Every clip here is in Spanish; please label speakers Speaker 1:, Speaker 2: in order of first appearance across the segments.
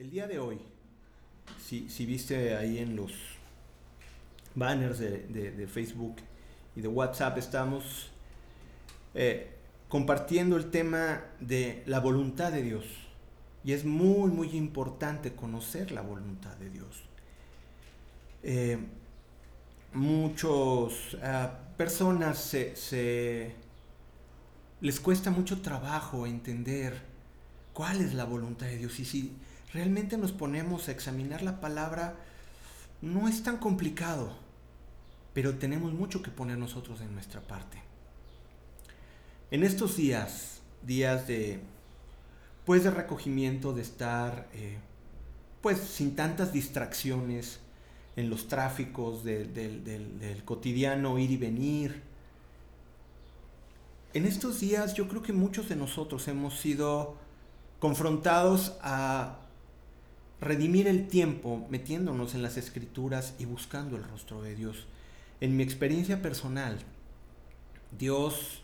Speaker 1: El día de hoy, si, viste ahí en los banners de, Facebook y de WhatsApp, estamos eh, compartiendo el tema de la voluntad de Dios. Y es muy, muy importante conocer la voluntad de Dios. Eh, muchos ah, personas se, les cuesta mucho trabajo entender cuál es la voluntad de Dios. Y si realmente nos ponemos a examinar la palabra, no es tan complicado, pero tenemos mucho que poner nosotros en nuestra parte. En estos días, días de, pues de recogimiento, de estar, eh, pues sin tantas distracciones en los tráficos del cotidiano ir y venir. En estos días yo creo que muchos de nosotros hemos sido confrontados a redimir el tiempo metiéndonos en las escrituras y buscando el rostro de Dios. En mi experiencia personal, Dios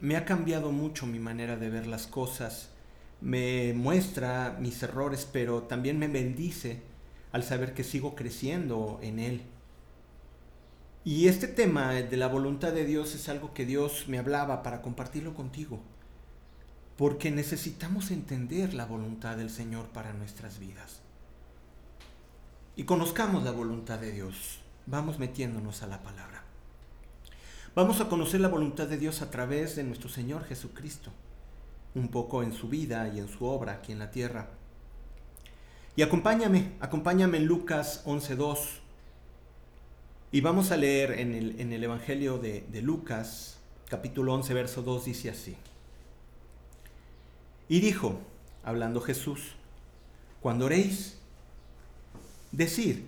Speaker 1: me ha cambiado mucho mi manera de ver las cosas, me muestra mis errores, pero también me bendice al saber que sigo creciendo en Él. Y este tema de la voluntad de Dios es algo que Dios me hablaba para compartirlo contigo porque necesitamos entender la voluntad del Señor para nuestras vidas. Y conozcamos la voluntad de Dios. Vamos metiéndonos a la palabra. Vamos a conocer la voluntad de Dios a través de nuestro Señor Jesucristo, un poco en su vida y en su obra aquí en la tierra. Y acompáñame, acompáñame en Lucas 11.2. Y vamos a leer en el, en el Evangelio de, de Lucas, capítulo 11, verso 2, dice así. Y dijo, hablando Jesús, cuando oréis, decid,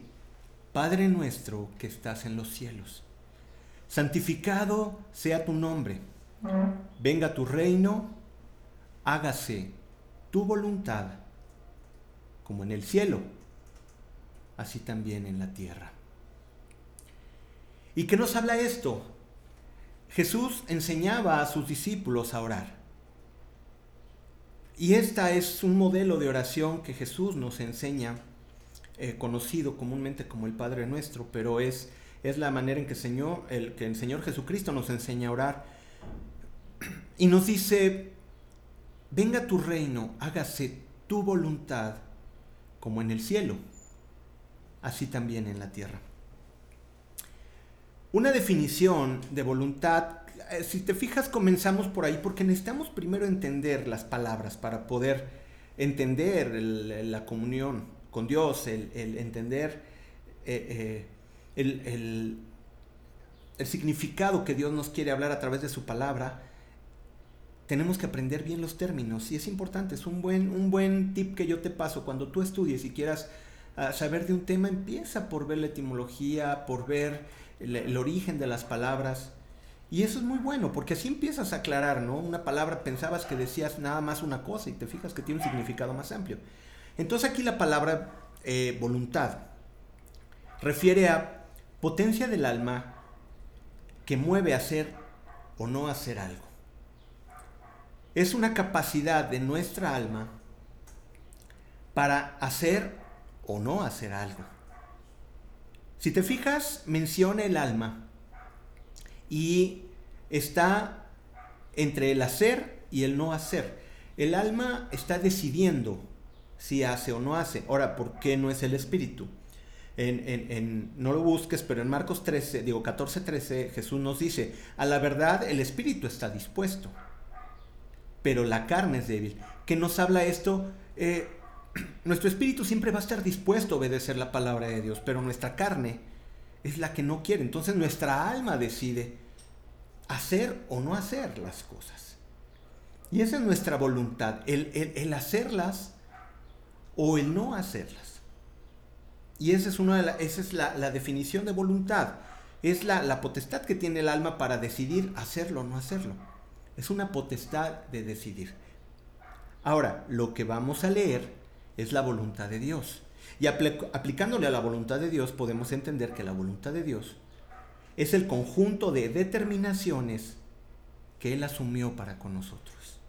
Speaker 1: Padre nuestro que estás en los cielos, santificado sea tu nombre, venga tu reino, hágase tu voluntad, como en el cielo, así también en la tierra. ¿Y qué nos habla esto? Jesús enseñaba a sus discípulos a orar. Y esta es un modelo de oración que Jesús nos enseña, eh, conocido comúnmente como el Padre Nuestro, pero es, es la manera en que, el, que el Señor Jesucristo nos enseña a orar. Y nos dice, venga tu reino, hágase tu voluntad, como en el cielo, así también en la tierra. Una definición de voluntad si te fijas, comenzamos por ahí porque necesitamos primero entender las palabras para poder entender la comunión con Dios, el, entender eh, eh, el, significado que Dios nos quiere hablar a través de su palabra. Tenemos que aprender bien los términos y es importante, es un buen, un buen tip que yo te paso cuando tú estudies y quieras ah, saber de un tema, empieza por ver la etimología, por ver el origen de las palabras y eso es muy bueno, porque así empiezas a aclarar, ¿no? Una palabra pensabas que decías nada más una cosa y te fijas que tiene un significado más amplio. Entonces aquí la palabra eh, voluntad refiere a potencia del alma que mueve a hacer o no hacer algo. Es una capacidad de nuestra alma para hacer o no hacer algo. Si te fijas, menciona el alma y está entre el hacer y el no hacer. El alma está decidiendo si hace o no hace. Ahora, ¿por qué no es el espíritu? En, no lo busques, pero en Marcos 13, digo 14, 13, Jesús nos dice, a la verdad el espíritu está dispuesto, pero la carne es débil. ¿Qué nos habla esto? Eh, nuestro espíritu siempre va a estar dispuesto a obedecer la palabra de Dios, pero nuestra carne es la que no quiere. Entonces nuestra alma decide hacer o no hacer las cosas. Y esa es nuestra voluntad, el, hacerlas o el no hacerlas. Y esa es, una de esa es la, definición de voluntad. Es la, la potestad que tiene el alma para decidir hacerlo o no hacerlo. Es una potestad de decidir. Ahora, lo que vamos a leer es la voluntad de Dios. Y aplicándole a la voluntad de Dios podemos entender que la voluntad de Dios es el conjunto de determinaciones que Él asumió para con nosotros.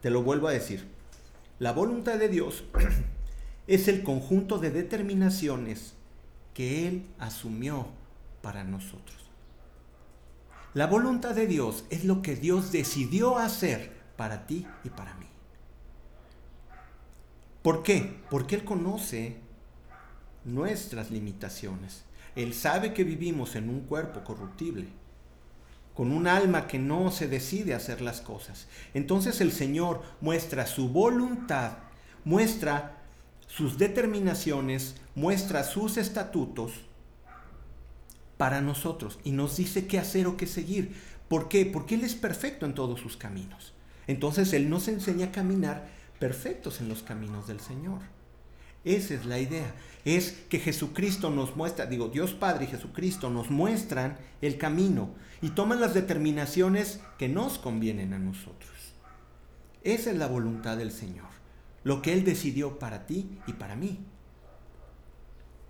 Speaker 1: Te lo vuelvo a decir. La voluntad de Dios es el conjunto de determinaciones que Él asumió para nosotros. La voluntad de Dios es lo que Dios decidió hacer para ti y para mí. ¿Por qué? Porque Él conoce nuestras limitaciones. Él sabe que vivimos en un cuerpo corruptible, con un alma que no se decide a hacer las cosas. Entonces el Señor muestra su voluntad, muestra sus determinaciones, muestra sus estatutos para nosotros y nos dice qué hacer o qué seguir. ¿Por qué? Porque Él es perfecto en todos sus caminos. Entonces Él nos enseña a caminar perfectos en los caminos del Señor. Esa es la idea. Es que Jesucristo nos muestra, digo, Dios Padre y Jesucristo nos muestran el camino y toman las determinaciones que nos convienen a nosotros. Esa es la voluntad del Señor. Lo que Él decidió para ti y para mí.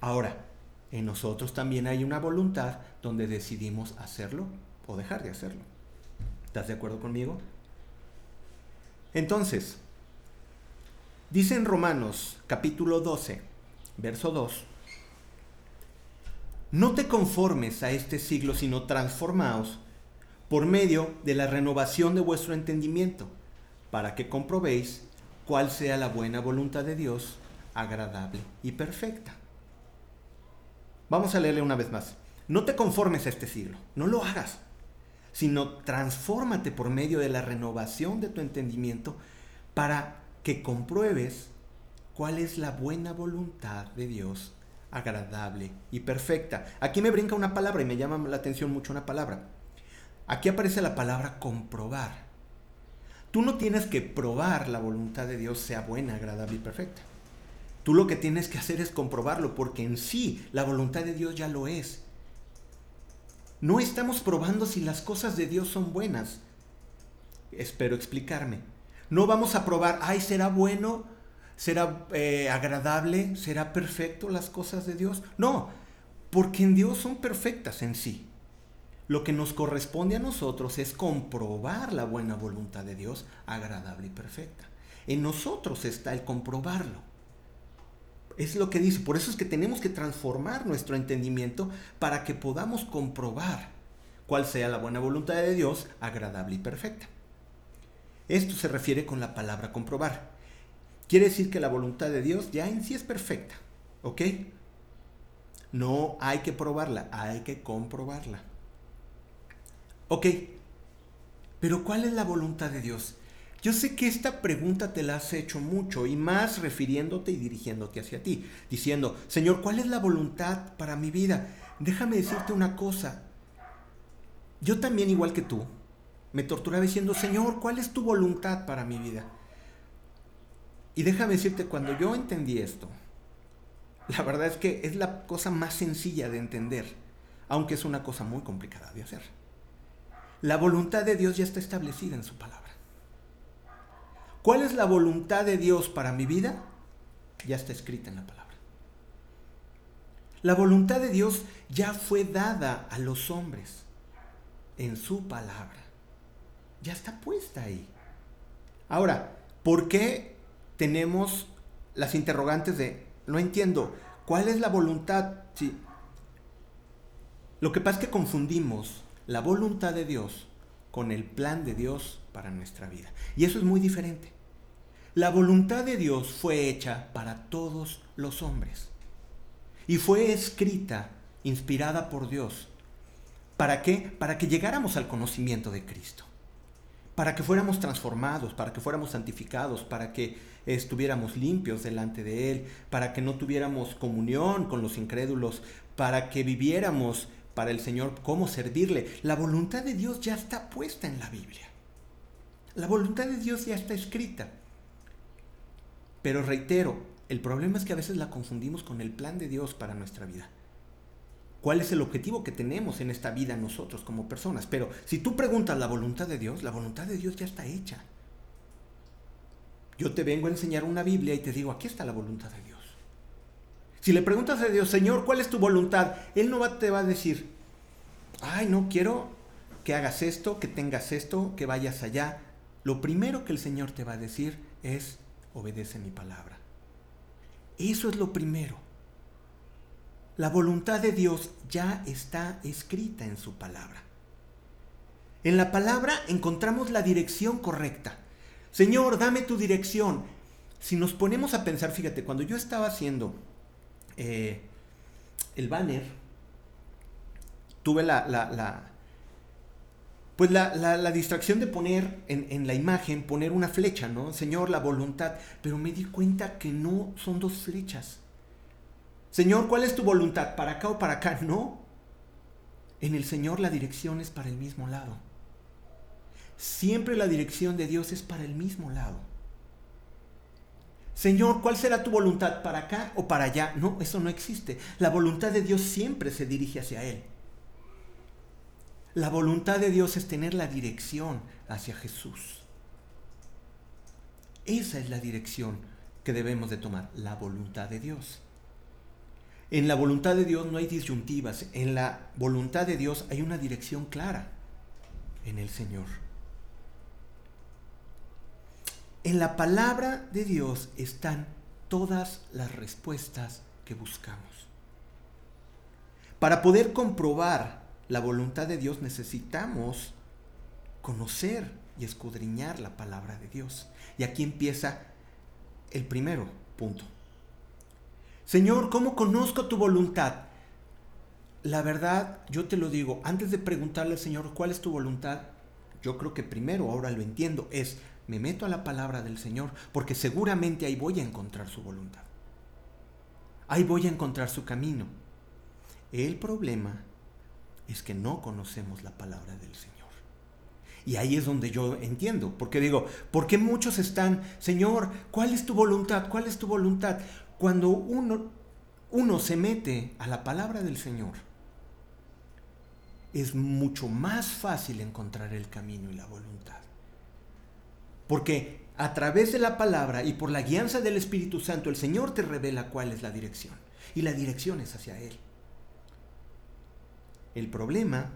Speaker 1: Ahora, en nosotros también hay una voluntad donde decidimos hacerlo o dejar de hacerlo. ¿Estás de acuerdo conmigo? Entonces, Dice en Romanos capítulo 12, verso 2, no te conformes a este siglo, sino transformaos por medio de la renovación de vuestro entendimiento, para que comprobéis cuál sea la buena voluntad de Dios, agradable y perfecta. Vamos a leerle una vez más. No te conformes a este siglo, no lo hagas, sino transfórmate por medio de la renovación de tu entendimiento para que compruebes cuál es la buena voluntad de Dios, agradable y perfecta. Aquí me brinca una palabra y me llama la atención mucho una palabra. Aquí aparece la palabra comprobar. Tú no tienes que probar la voluntad de Dios sea buena, agradable y perfecta. Tú lo que tienes que hacer es comprobarlo porque en sí la voluntad de Dios ya lo es. No estamos probando si las cosas de Dios son buenas. Espero explicarme. No vamos a probar, ay, será bueno, será eh, agradable, será perfecto las cosas de Dios. No, porque en Dios son perfectas en sí. Lo que nos corresponde a nosotros es comprobar la buena voluntad de Dios, agradable y perfecta. En nosotros está el comprobarlo. Es lo que dice. Por eso es que tenemos que transformar nuestro entendimiento para que podamos comprobar cuál sea la buena voluntad de Dios, agradable y perfecta. Esto se refiere con la palabra comprobar. Quiere decir que la voluntad de Dios ya en sí es perfecta, ¿ok? No hay que probarla, hay que comprobarla. Ok, pero ¿cuál es la voluntad de Dios? Yo sé que esta pregunta te la has hecho mucho y más refiriéndote y dirigiéndote hacia ti, diciendo, Señor, ¿cuál es la voluntad para mi vida? Déjame decirte una cosa. Yo también, igual que tú, me torturaba diciendo, Señor, ¿cuál es tu voluntad para mi vida? Y déjame decirte, cuando yo entendí esto, la verdad es que es la cosa más sencilla de entender, aunque es una cosa muy complicada de hacer. La voluntad de Dios ya está establecida en su palabra. ¿Cuál es la voluntad de Dios para mi vida? Ya está escrita en la palabra. La voluntad de Dios ya fue dada a los hombres en su palabra ya está puesta ahí. Ahora, ¿por qué tenemos las interrogantes de, no entiendo, ¿cuál es la voluntad? Sí. Lo que pasa es que confundimos la voluntad de Dios con el plan de Dios para nuestra vida. Y eso es muy diferente. La voluntad de Dios fue hecha para todos los hombres. Y fue escrita, inspirada por Dios. ¿Para qué? Para que llegáramos al conocimiento de Cristo para que fuéramos transformados, para que fuéramos santificados, para que estuviéramos limpios delante de Él, para que no tuviéramos comunión con los incrédulos, para que viviéramos para el Señor cómo servirle. La voluntad de Dios ya está puesta en la Biblia. La voluntad de Dios ya está escrita. Pero reitero, el problema es que a veces la confundimos con el plan de Dios para nuestra vida cuál es el objetivo que tenemos en esta vida nosotros como personas. Pero si tú preguntas la voluntad de Dios, la voluntad de Dios ya está hecha. Yo te vengo a enseñar una Biblia y te digo, aquí está la voluntad de Dios. Si le preguntas a Dios, Señor, ¿cuál es tu voluntad? Él no te va a decir, ay, no quiero que hagas esto, que tengas esto, que vayas allá. Lo primero que el Señor te va a decir es, obedece mi palabra. Eso es lo primero. La voluntad de Dios ya está escrita en su palabra. En la palabra encontramos la dirección correcta. Señor, dame tu dirección. Si nos ponemos a pensar, fíjate, cuando yo estaba haciendo eh, el banner, tuve la, la, pues la, distracción de poner en, en, la imagen, poner una flecha, ¿no? Señor, la voluntad. Pero me di cuenta que no son dos flechas. Señor, ¿cuál es tu voluntad? ¿Para acá o para acá? No. En el Señor la dirección es para el mismo lado. Siempre la dirección de Dios es para el mismo lado. Señor, ¿cuál será tu voluntad? ¿Para acá o para allá? No, eso no existe. La voluntad de Dios siempre se dirige hacia Él. La voluntad de Dios es tener la dirección hacia Jesús. Esa es la dirección que debemos de tomar, la voluntad de Dios. En la voluntad de Dios no hay disyuntivas, en la voluntad de Dios hay una dirección clara en el Señor. En la palabra de Dios están todas las respuestas que buscamos. Para poder comprobar la voluntad de Dios necesitamos conocer y escudriñar la palabra de Dios. Y aquí empieza el primero punto. Señor, ¿cómo conozco tu voluntad? La verdad, yo te lo digo, antes de preguntarle al Señor cuál es tu voluntad, yo creo que primero, ahora lo entiendo, es me meto a la palabra del Señor, porque seguramente ahí voy a encontrar su voluntad. Ahí voy a encontrar su camino. El problema es que no conocemos la palabra del Señor. Y ahí es donde yo entiendo, porque digo, ¿por qué muchos están, Señor, cuál es tu voluntad? ¿Cuál es tu voluntad? Cuando uno, uno se mete a la palabra del Señor, es mucho más fácil encontrar el camino y la voluntad. Porque a través de la palabra y por la guianza del Espíritu Santo, el Señor te revela cuál es la dirección. Y la dirección es hacia Él. El problema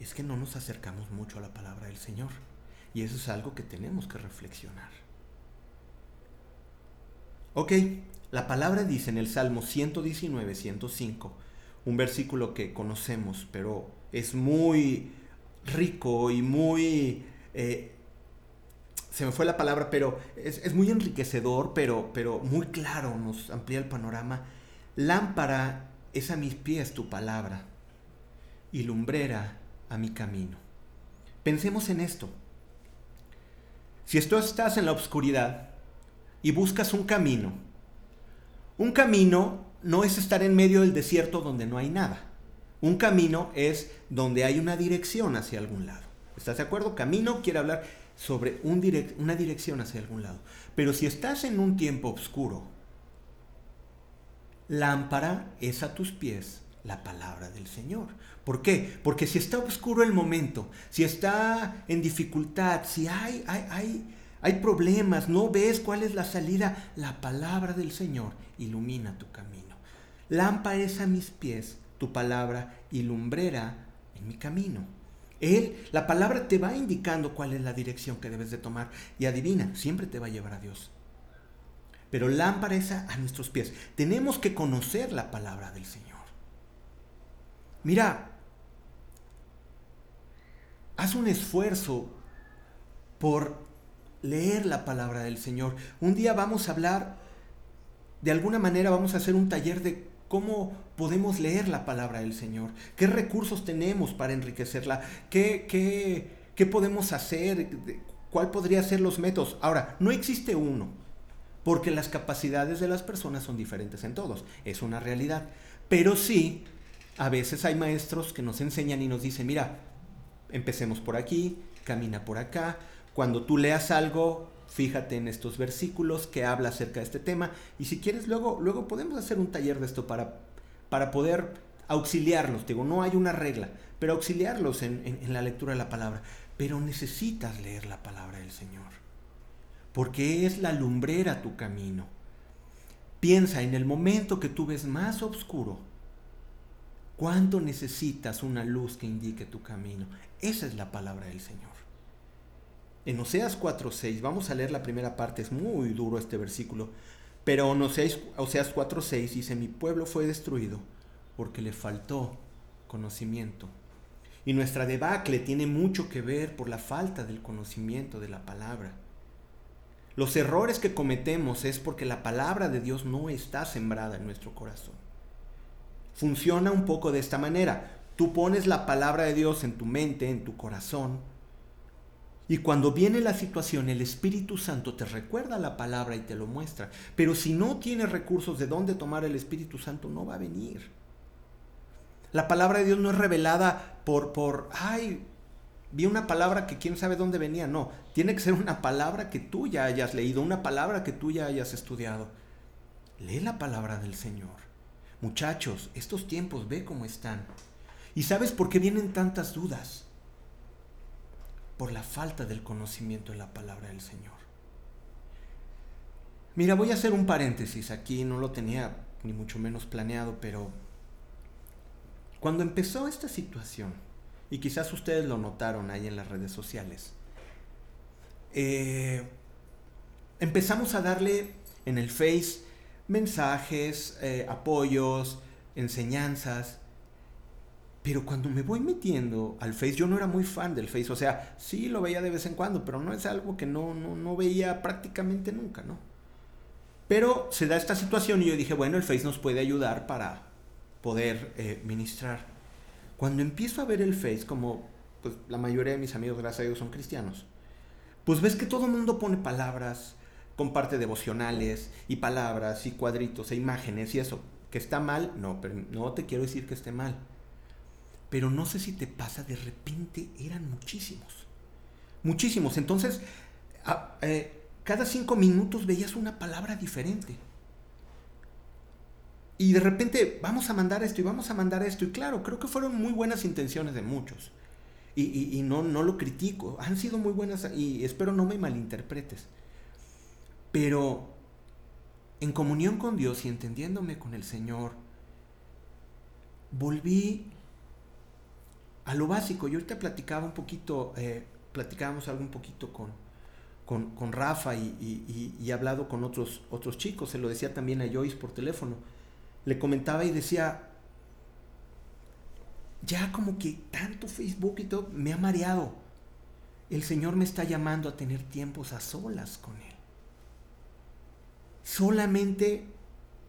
Speaker 1: es que no nos acercamos mucho a la palabra del Señor. Y eso es algo que tenemos que reflexionar. Ok, la palabra dice en el Salmo 119, 105, un versículo que conocemos, pero es muy rico y muy... Eh, se me fue la palabra, pero es, muy enriquecedor, pero, pero muy claro, nos amplía el panorama. Lámpara es a mis pies tu palabra y lumbrera a mi camino. Pensemos en esto. Si tú estás en la oscuridad y buscas un camino, un camino no es estar en medio del desierto donde no hay nada. Un camino es donde hay una dirección hacia algún lado. ¿Estás de acuerdo? Camino quiere hablar sobre un una dirección hacia algún lado. Pero si estás en un tiempo oscuro, lámpara es a tus pies la palabra del Señor. ¿Por qué? Porque si está oscuro el momento, si está en dificultad, si hay, hay, hay, hay problemas, no ves cuál es la salida, la palabra del Señor ilumina tu camino. Lámpara es a mis pies tu palabra y lumbrera en mi camino. Él, la palabra te va indicando cuál es la dirección que debes de tomar y adivina, siempre te va a llevar a Dios. Pero lámpara es a nuestros pies. Tenemos que conocer la palabra del Señor. Mira, haz un esfuerzo por leer la palabra del Señor. Un día vamos a hablar, de alguna manera vamos a hacer un taller de cómo podemos leer la palabra del Señor, qué recursos tenemos para enriquecerla, qué, qué, qué podemos hacer, cuál podría ser los métodos. Ahora, no existe uno, porque las capacidades de las personas son diferentes en todos, es una realidad, pero sí a veces hay maestros que nos enseñan y nos dicen, mira, empecemos por aquí, camina por acá. Cuando tú leas algo, fíjate en estos versículos que habla acerca de este tema. Y si quieres, luego, luego podemos hacer un taller de esto para, para poder auxiliarlos. Digo, no hay una regla, pero auxiliarlos en, en la lectura de la palabra. Pero necesitas leer la palabra del Señor. Porque es la lumbrera tu camino. Piensa en el momento que tú ves más oscuro ¿Cuánto necesitas una luz que indique tu camino? Esa es la palabra del Señor. En Oseas 4:6, vamos a leer la primera parte, es muy duro este versículo, Pero Oseas, Oseas 4:6 dice, mi pueblo fue destruido porque le faltó conocimiento. Y nuestra debacle tiene mucho que ver por la falta del conocimiento de la palabra. Los errores que cometemos es porque la palabra de Dios no está sembrada en nuestro corazón. Funciona un poco de esta manera. Tú pones la palabra de Dios en tu mente, en tu corazón, y cuando viene la situación, el Espíritu Santo te recuerda la palabra y te lo muestra. Pero si no tienes recursos de dónde tomar el Espíritu Santo, no va a venir. La palabra de Dios no es revelada por, por, ay, vi una palabra que quién sabe dónde venía. No, tiene que ser una palabra que tú ya hayas leído, una palabra que tú ya hayas estudiado. Lee la palabra del Señor. Muchachos, estos tiempos ve cómo están. ¿Y sabes por qué vienen tantas dudas? Por la falta del conocimiento de la palabra del Señor. Mira, voy a hacer un paréntesis aquí, no lo tenía ni mucho menos planeado, pero cuando empezó esta situación, y quizás ustedes lo notaron ahí en las redes sociales, eh, empezamos a darle en el Face mensajes, eh, apoyos, enseñanzas, pero cuando me voy metiendo al Face, yo no era muy fan del Face, o sea, sí lo veía de vez en cuando, pero no es algo que no, no, veía prácticamente nunca, ¿no? Pero se da esta situación y yo dije, bueno, el Face nos puede ayudar para poder eh, ministrar. Cuando empiezo a ver el Face, como pues, la mayoría de mis amigos, gracias a Dios, son cristianos, pues ves que todo el mundo pone palabras, comparte devocionales y palabras y cuadritos e imágenes y eso. ¿Que está mal? No, pero no te quiero decir que esté mal pero no sé si te pasa, de repente eran muchísimos. Muchísimos. Entonces, eh, cada cinco minutos veías una palabra diferente. Y de repente, vamos a mandar esto y vamos a mandar esto. Y claro, creo que fueron muy buenas intenciones de muchos. Y, no, no lo critico. Han sido muy buenas y espero no me malinterpretes. Pero en comunión con Dios y entendiéndome con el Señor, volví a lo básico. Yo ahorita platicaba un poquito, eh, platicábamos algo un poquito con, con, Rafa y, y, he hablado con otros, otros chicos, se lo decía también a Joyce por teléfono. Le comentaba y decía, ya como que tanto Facebook y todo me ha mareado. El Señor me está llamando a tener tiempos a solas con Él. Solamente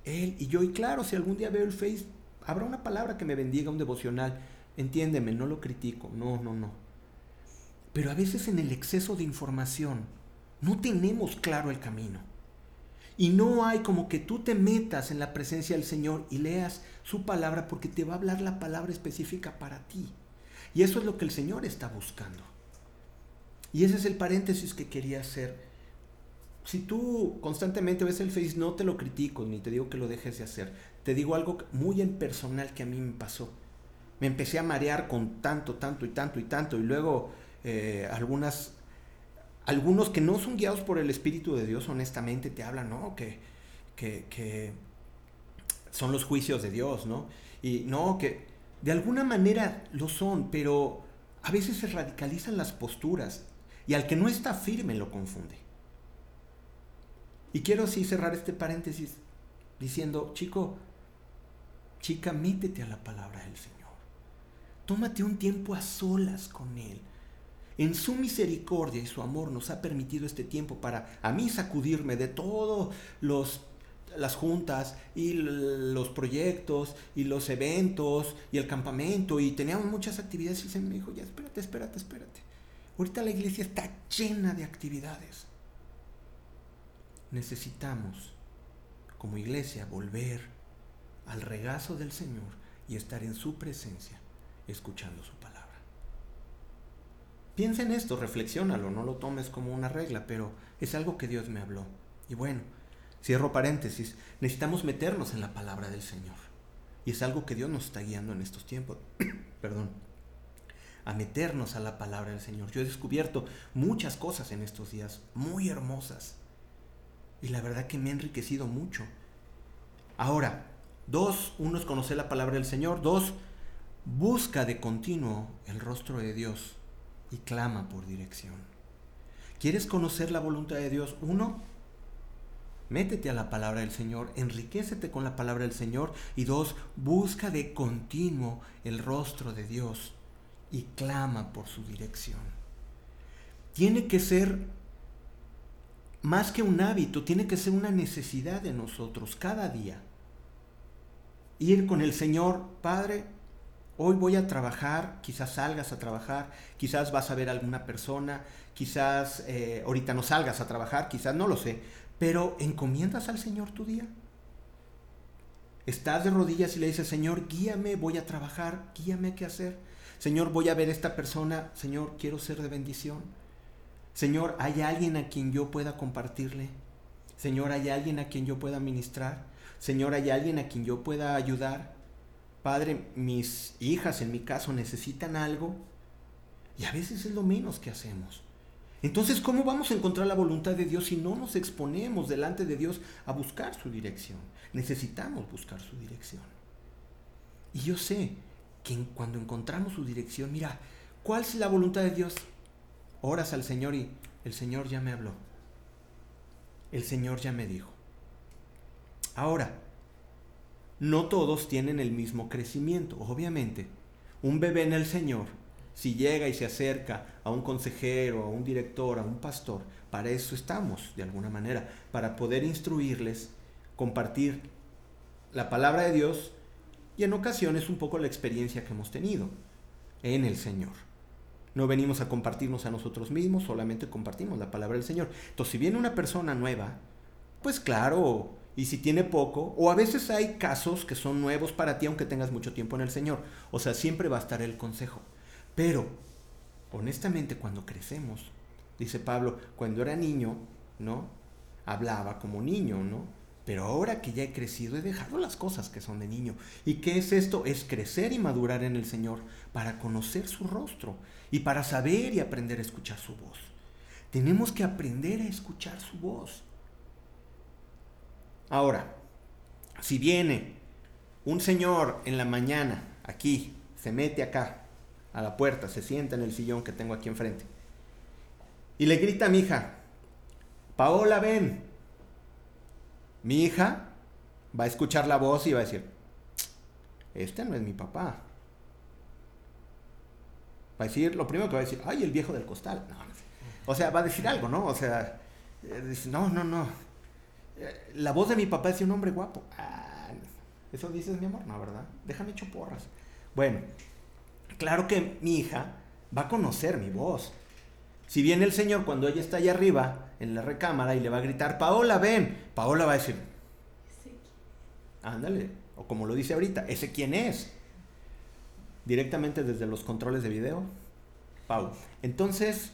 Speaker 1: Él y yo. Y claro, si algún día veo el Face, habrá una palabra que me bendiga, un devocional Entiéndeme, no lo critico, no, no, no. Pero a veces en el exceso de información no tenemos claro el camino. Y no hay como que tú te metas en la presencia del Señor y leas su palabra porque te va a hablar la palabra específica para ti. Y eso es lo que el Señor está buscando. Y ese es el paréntesis que quería hacer. Si tú constantemente ves el Face, no te lo critico ni te digo que lo dejes de hacer. Te digo algo muy en personal que a mí me pasó me empecé a marear con tanto, tanto y tanto y tanto. Y luego eh, algunas, algunos que no son guiados por el Espíritu de Dios, honestamente, te hablan, ¿no? Que, que, son los juicios de Dios, ¿no? Y no, que de alguna manera lo son, pero a veces se radicalizan las posturas y al que no está firme lo confunde. Y quiero así cerrar este paréntesis diciendo, chico, chica, métete a la palabra del Señor. Tómate un tiempo a solas con Él. En su misericordia y su amor nos ha permitido este tiempo para a mí sacudirme de todos los las juntas y los proyectos y los eventos y el campamento y teníamos muchas actividades y se me dijo, ya espérate, espérate, espérate. Ahorita la iglesia está llena de actividades. Necesitamos como iglesia volver al regazo del Señor y estar en su presencia escuchando su palabra. Piensa en esto, reflexiónalo, no lo tomes como una regla, pero es algo que Dios me habló. Y bueno, cierro paréntesis, necesitamos meternos en la palabra del Señor. Y es algo que Dios nos está guiando en estos tiempos. Perdón. A meternos a la palabra del Señor. Yo he descubierto muchas cosas en estos días, muy hermosas. Y la verdad que me ha enriquecido mucho. Ahora, dos, uno es conocer la palabra del Señor, dos, Busca de continuo el rostro de Dios y clama por dirección. ¿Quieres conocer la voluntad de Dios? Uno, métete a la palabra del Señor, enriquecete con la palabra del Señor. Y dos, busca de continuo el rostro de Dios y clama por su dirección. Tiene que ser más que un hábito, tiene que ser una necesidad de nosotros cada día. Ir con el Señor, Padre, hoy voy a trabajar, quizás salgas a trabajar, quizás vas a ver a alguna persona, quizás eh, ahorita no salgas a trabajar, quizás no lo sé, pero encomiendas al Señor tu día. Estás de rodillas y le dices, Señor, guíame, voy a trabajar, guíame qué hacer. Señor, voy a ver a esta persona, Señor, quiero ser de bendición. Señor, ¿hay alguien a quien yo pueda compartirle? Señor, ¿hay alguien a quien yo pueda ministrar? Señor, ¿hay alguien a quien yo pueda ayudar? Padre, mis hijas en mi caso necesitan algo y a veces es lo menos que hacemos. Entonces, ¿cómo vamos a encontrar la voluntad de Dios si no nos exponemos delante de Dios a buscar su dirección? Necesitamos buscar su dirección. Y yo sé que cuando encontramos su dirección, mira, ¿cuál es la voluntad de Dios? Oras al Señor y el Señor ya me habló. El Señor ya me dijo. Ahora, no todos tienen el mismo crecimiento, obviamente. Un bebé en el Señor si llega y se acerca a un consejero, a un director, a un pastor, para eso estamos, de alguna manera, para poder instruirles, compartir la palabra de Dios y en ocasiones un poco la experiencia que hemos tenido en el Señor. No venimos a compartirnos a nosotros mismos, solamente compartimos la palabra del Señor. Entonces, si viene una persona nueva, pues claro, y si tiene poco, o a veces hay casos que son nuevos para ti aunque tengas mucho tiempo en el Señor. O sea, siempre va a estar el consejo. Pero, honestamente, cuando crecemos, dice Pablo, cuando era niño, ¿no? Hablaba como niño, ¿no? Pero ahora que ya he crecido, he dejado las cosas que son de niño. ¿Y qué es esto? Es crecer y madurar en el Señor para conocer su rostro y para saber y aprender a escuchar su voz. Tenemos que aprender a escuchar su voz. Ahora, si viene un señor en la mañana, aquí, se mete acá, a la puerta, se sienta en el sillón que tengo aquí enfrente. Y le grita a mi hija, Paola, ven. Mi hija va a escuchar la voz y va a decir, este no es mi papá. Va a decir, lo primero que va a decir, ay, el viejo del costal. O sea, va a decir algo, ¿no? O sea, eh, no, no, no. La voz de mi papá es un hombre guapo. Ah, eso dices, mi amor, no, ¿verdad? Déjame hecho porras. Bueno, claro que mi hija va a conocer mi voz. Si viene el Señor cuando ella está allá arriba, en la recámara, y le va a gritar, Paola, ven, Paola va a decir, ándale, o como lo dice ahorita, ¿ese quién es? Directamente desde los controles de video, Pau. Entonces,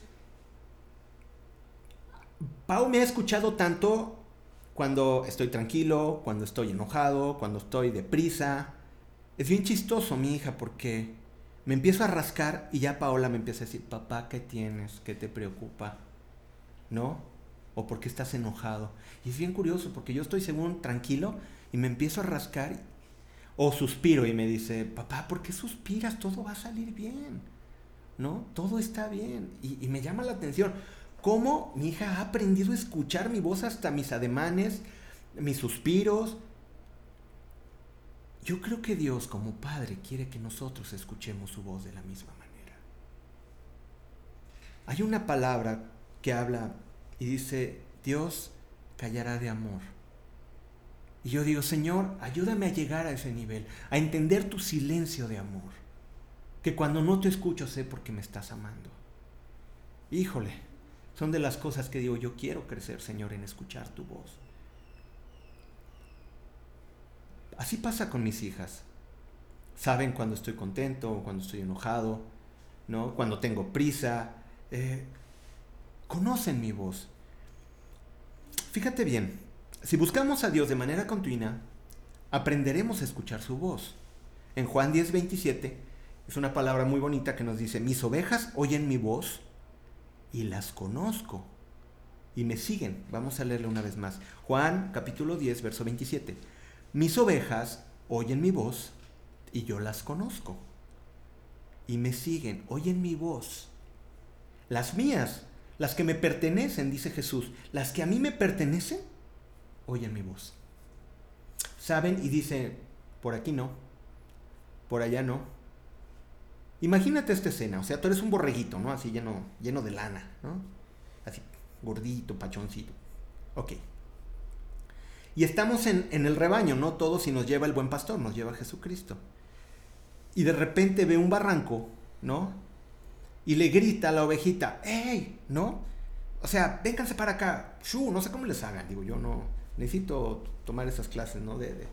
Speaker 1: Pau me ha escuchado tanto cuando estoy tranquilo, cuando estoy enojado, cuando estoy deprisa. Es bien chistoso mi hija porque me empiezo a rascar y ya Paola me empieza a decir, papá, ¿qué tienes? ¿Qué te preocupa? ¿No? ¿O por qué estás enojado? Y es bien curioso porque yo estoy según tranquilo y me empiezo a rascar o suspiro y me dice, papá, ¿por qué suspiras? Todo va a salir bien. ¿No? Todo está bien. Y, y me llama la atención cómo mi hija ha aprendido a escuchar mi voz hasta mis ademanes, mis suspiros, yo creo que Dios como Padre quiere que nosotros escuchemos su voz de la misma manera. Hay una palabra que habla y dice, Dios callará de amor. Y yo digo, Señor, ayúdame a llegar a ese nivel, a entender tu silencio de amor. Que cuando no te escucho sé porque me estás amando. Híjole, son de las cosas que digo, yo quiero crecer, Señor, en escuchar tu voz. Así pasa con mis hijas. Saben cuando estoy contento, cuando estoy enojado, ¿no? Cuando tengo prisa. Eh, conocen mi voz. Fíjate bien, si buscamos a Dios de manera continua, aprenderemos a escuchar su voz. En Juan 10:27 es una palabra muy bonita que nos dice, mis ovejas oyen mi voz y las conozco y me siguen. Vamos a leerle una vez más. Juan capítulo 10, verso 27. Mis ovejas oyen mi voz y yo las conozco. Y me siguen, oyen mi voz. Las mías, las que me pertenecen, dice Jesús, las que a mí me pertenecen, oyen mi voz. Saben y dicen, por aquí no, por allá no. Imagínate esta escena, o sea, tú eres un borreguito, ¿no? Así lleno, lleno de lana, ¿no? Así, gordito, pachoncito. Ok. Y estamos en, en el rebaño, ¿no? Todos y nos lleva el buen pastor, nos lleva Jesucristo. Y de repente ve un barranco, ¿no? Y le grita a la ovejita, ¡Ey! ¿No? O sea, vénganse para acá. Shu, no sé cómo les hagan. Digo, yo no necesito tomar esas clases, ¿no? De,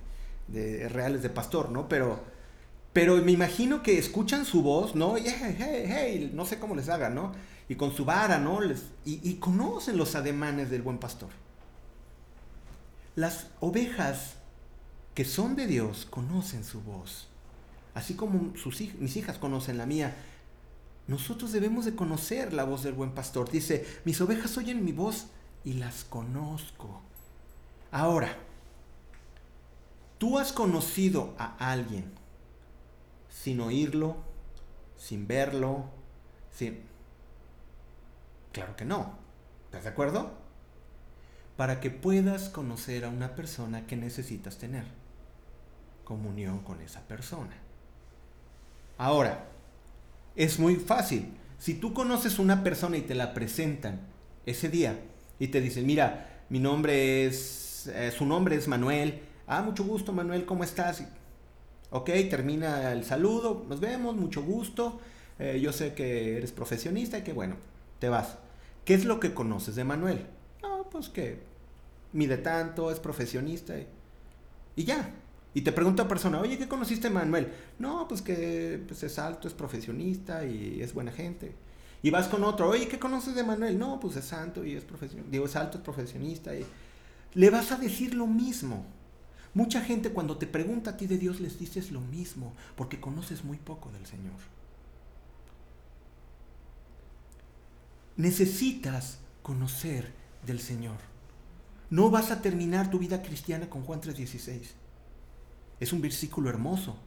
Speaker 1: de, reales de pastor, ¿no? Pero, pero me imagino que escuchan su voz, ¿no? Y, hey, hey, hey, no sé cómo les hagan, ¿no? Y con su vara, ¿no? Y conocen los ademanes del buen pastor. Las ovejas que son de Dios conocen su voz. Así como sus, mis hijas conocen la mía. Nosotros debemos de conocer la voz del buen pastor. Dice, mis ovejas oyen mi voz y las conozco. Ahora, ¿tú has conocido a alguien sin oírlo, sin verlo, sin... Claro que no. ¿Estás de acuerdo? Para que puedas conocer a una persona que necesitas tener comunión con esa persona. Ahora, es muy fácil. Si tú conoces una persona y te la presentan ese día y te dicen, mira, mi nombre es, eh, su nombre es Manuel. Ah, mucho gusto Manuel, ¿cómo estás? Ok, termina el saludo, nos vemos, mucho gusto. Eh, yo sé que eres profesionista y que bueno, te vas. ¿Qué es lo que conoces de Manuel? No, pues que mide tanto, es profesionista y, y ya. Y te pregunta a persona, oye, ¿qué conociste Manuel? No, pues que pues es alto, es profesionista y es buena gente. Y vas con otro, oye, ¿qué conoces de Manuel? No, pues es santo y es profesionista, digo, es alto, es profesionista. Y... Le vas a decir lo mismo. Mucha gente cuando te pregunta a ti de Dios les dices lo mismo, porque conoces muy poco del Señor. Necesitas conocer del Señor. No vas a terminar tu vida cristiana con Juan 3:16. Es un versículo hermoso.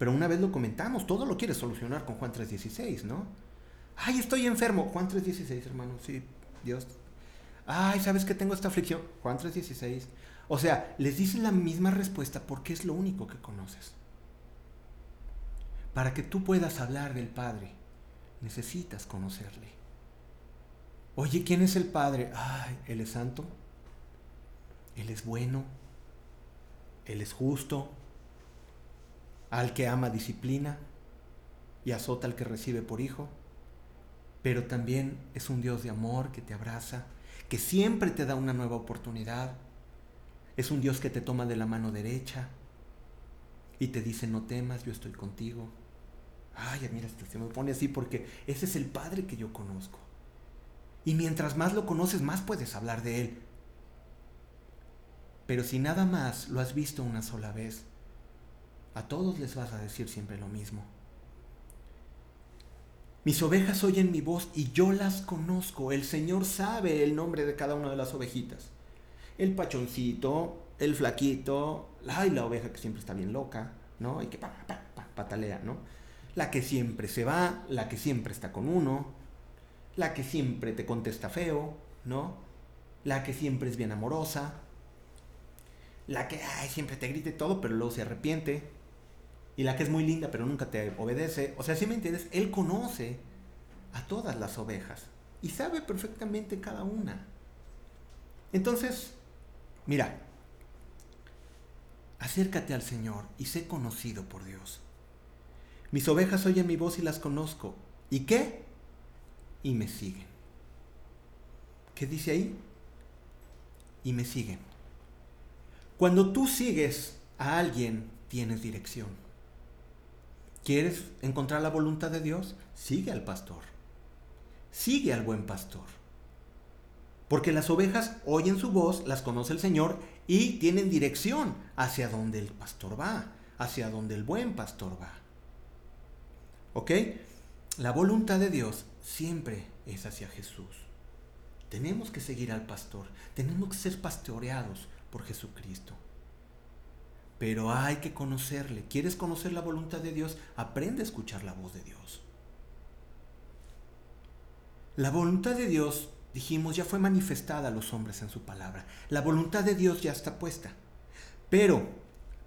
Speaker 1: Pero una vez lo comentamos, todo lo quieres solucionar con Juan 3.16, ¿no? Ay, estoy enfermo. Juan 3.16, hermano. Sí, Dios. Ay, ¿sabes que tengo esta aflicción? Juan 3.16. O sea, les dices la misma respuesta porque es lo único que conoces. Para que tú puedas hablar del Padre, necesitas conocerle. Oye, ¿quién es el Padre? Ay, Él es santo. Él es bueno. Él es justo, al que ama disciplina y azota al que recibe por hijo, pero también es un Dios de amor que te abraza, que siempre te da una nueva oportunidad. Es un Dios que te toma de la mano derecha y te dice, no temas, yo estoy contigo. Ay, mira, se me pone así porque ese es el Padre que yo conozco. Y mientras más lo conoces, más puedes hablar de Él. Pero si nada más lo has visto una sola vez, a todos les vas a decir siempre lo mismo. Mis ovejas oyen mi voz y yo las conozco. El Señor sabe el nombre de cada una de las ovejitas. El pachoncito, el flaquito, ay, la oveja que siempre está bien loca, ¿no? Y que patalea, ¿no? La que siempre se va, la que siempre está con uno, la que siempre te contesta feo, ¿no? La que siempre es bien amorosa, la que siempre te grite todo, pero luego se arrepiente, y la que es muy linda, pero nunca te obedece. O sea, si me entiendes, él conoce a todas las ovejas y sabe perfectamente cada una. Entonces, mira, acércate al Señor y sé conocido por Dios. Mis ovejas oyen mi voz y las conozco. ¿Y qué? Y me siguen. ¿Qué dice ahí? Y me siguen. Cuando tú sigues a alguien, tienes dirección. ¿Quieres encontrar la voluntad de Dios? Sigue al pastor. Sigue al buen pastor. Porque las ovejas oyen su voz, las conoce el Señor y tienen dirección hacia donde el pastor va, hacia donde el buen pastor va. ¿Ok? La voluntad de Dios siempre es hacia Jesús. Tenemos que seguir al pastor, tenemos que ser pastoreados por Jesucristo. Pero hay que conocerle. ¿Quieres conocer la voluntad de Dios? Aprende a escuchar la voz de Dios. La voluntad de Dios dijimos, ya fue manifestada a los hombres en su palabra. La voluntad de Dios ya está puesta. Pero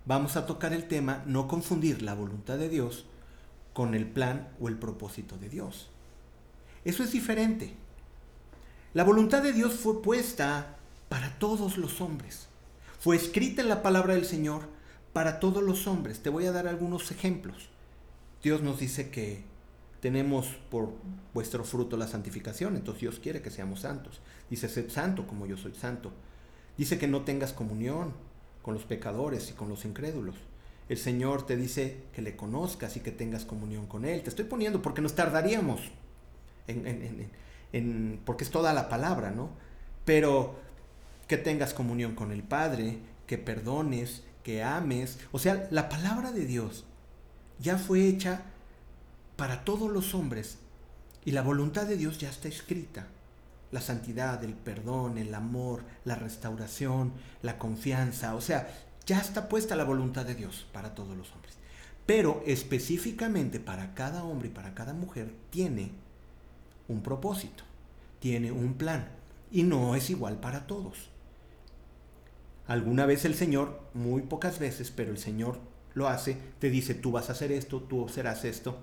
Speaker 1: vamos a tocar el tema, no confundir la voluntad de Dios con el plan o el propósito de Dios. Eso es diferente. La voluntad de Dios fue puesta para todos los hombres. Fue escrita en la palabra del Señor para todos los hombres. Te voy a dar algunos ejemplos. Dios nos dice que tenemos por vuestro fruto la santificación, entonces Dios quiere que seamos santos. Dice, sed santo como yo soy santo. Dice que no tengas comunión con los pecadores y con los incrédulos. El Señor te dice que le conozcas y que tengas comunión con Él. Te estoy poniendo porque nos tardaríamos porque es toda la palabra, ¿no? Pero que tengas comunión con el Padre, que perdones, que ames. O sea, la palabra de Dios ya fue hecha para todos los hombres y la voluntad de Dios ya está escrita. La santidad, el perdón, el amor, la restauración, la confianza. O sea, ya está puesta la voluntad de Dios para todos los hombres. Pero específicamente para cada hombre y para cada mujer tiene un propósito, tiene un plan y no es igual para todos. Alguna vez el Señor, muy pocas veces, pero el Señor lo hace, te dice, tú vas a hacer esto, tú serás esto,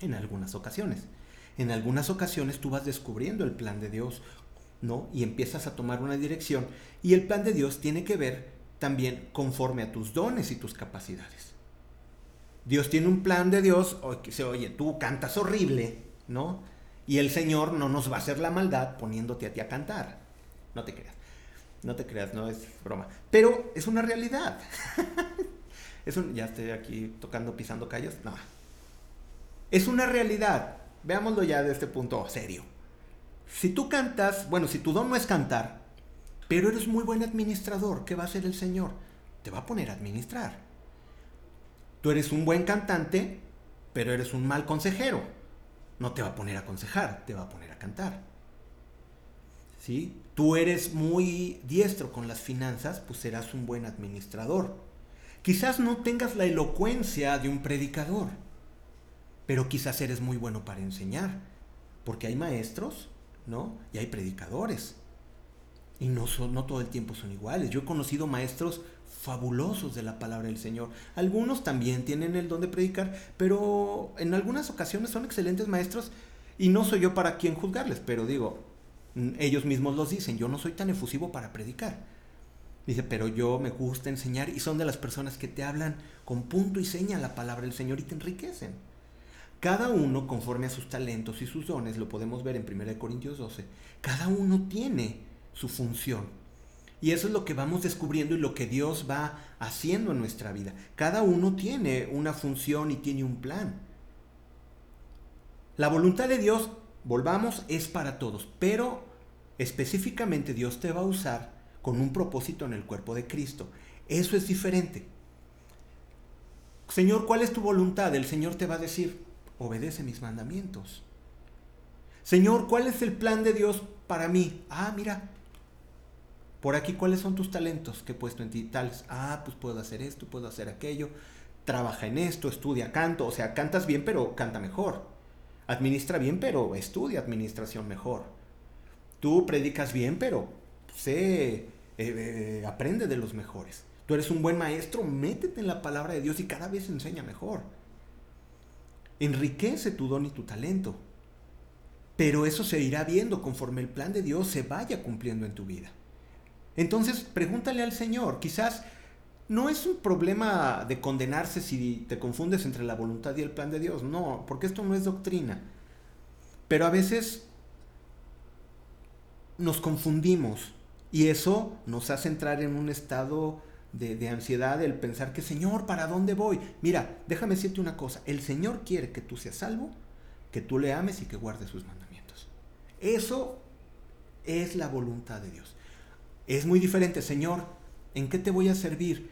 Speaker 1: en algunas ocasiones. En algunas ocasiones tú vas descubriendo el plan de Dios, ¿no? Y empiezas a tomar una dirección y el plan de Dios tiene que ver también conforme a tus dones y tus capacidades. Dios tiene un plan de Dios, oye, tú cantas horrible, ¿no? Y el Señor no nos va a hacer la maldad poniéndote a ti a cantar. No te creas. No te creas, no es broma. Pero es una realidad. es ya estoy aquí tocando, pisando callos. No. Es una realidad. Veámoslo ya de este punto serio. Si tú cantas, bueno, si tu don no es cantar, pero eres muy buen administrador, ¿qué va a hacer el Señor? Te va a poner a administrar. Tú eres un buen cantante, pero eres un mal consejero no te va a poner a aconsejar, te va a poner a cantar. ¿Sí? Tú eres muy diestro con las finanzas, pues serás un buen administrador. Quizás no tengas la elocuencia de un predicador, pero quizás eres muy bueno para enseñar, porque hay maestros, ¿no? Y hay predicadores. Y no, son, no todo el tiempo son iguales. Yo he conocido maestros fabulosos de la palabra del Señor. Algunos también tienen el don de predicar, pero en algunas ocasiones son excelentes maestros y no soy yo para quien juzgarles, pero digo, ellos mismos los dicen, yo no soy tan efusivo para predicar. Dice, pero yo me gusta enseñar y son de las personas que te hablan con punto y seña la palabra del Señor y te enriquecen. Cada uno, conforme a sus talentos y sus dones, lo podemos ver en 1 Corintios 12, cada uno tiene su función. Y eso es lo que vamos descubriendo y lo que Dios va haciendo en nuestra vida. Cada uno tiene una función y tiene un plan. La voluntad de Dios, volvamos, es para todos, pero específicamente Dios te va a usar con un propósito en el cuerpo de Cristo. Eso es diferente. Señor, ¿cuál es tu voluntad? El Señor te va a decir, obedece mis mandamientos. Señor, ¿cuál es el plan de Dios para mí? Ah, mira, por aquí, ¿cuáles son tus talentos que he puesto en ti? Tales, ah, pues puedo hacer esto, puedo hacer aquello. Trabaja en esto, estudia canto. O sea, cantas bien, pero canta mejor. Administra bien, pero estudia administración mejor. Tú predicas bien, pero sé, eh, eh, aprende de los mejores. Tú eres un buen maestro, métete en la palabra de Dios y cada vez enseña mejor. Enriquece tu don y tu talento. Pero eso se irá viendo conforme el plan de Dios se vaya cumpliendo en tu vida. Entonces, pregúntale al Señor. Quizás no es un problema de condenarse si te confundes entre la voluntad y el plan de Dios. No, porque esto no es doctrina. Pero a veces nos confundimos y eso nos hace entrar en un estado de, ansiedad el pensar que, Señor, ¿para dónde voy? Mira, déjame decirte una cosa. El Señor quiere que tú seas salvo, que tú le ames y que guardes sus mandamientos. Eso es la voluntad de Dios. Es muy diferente, Señor, ¿en qué te voy a servir?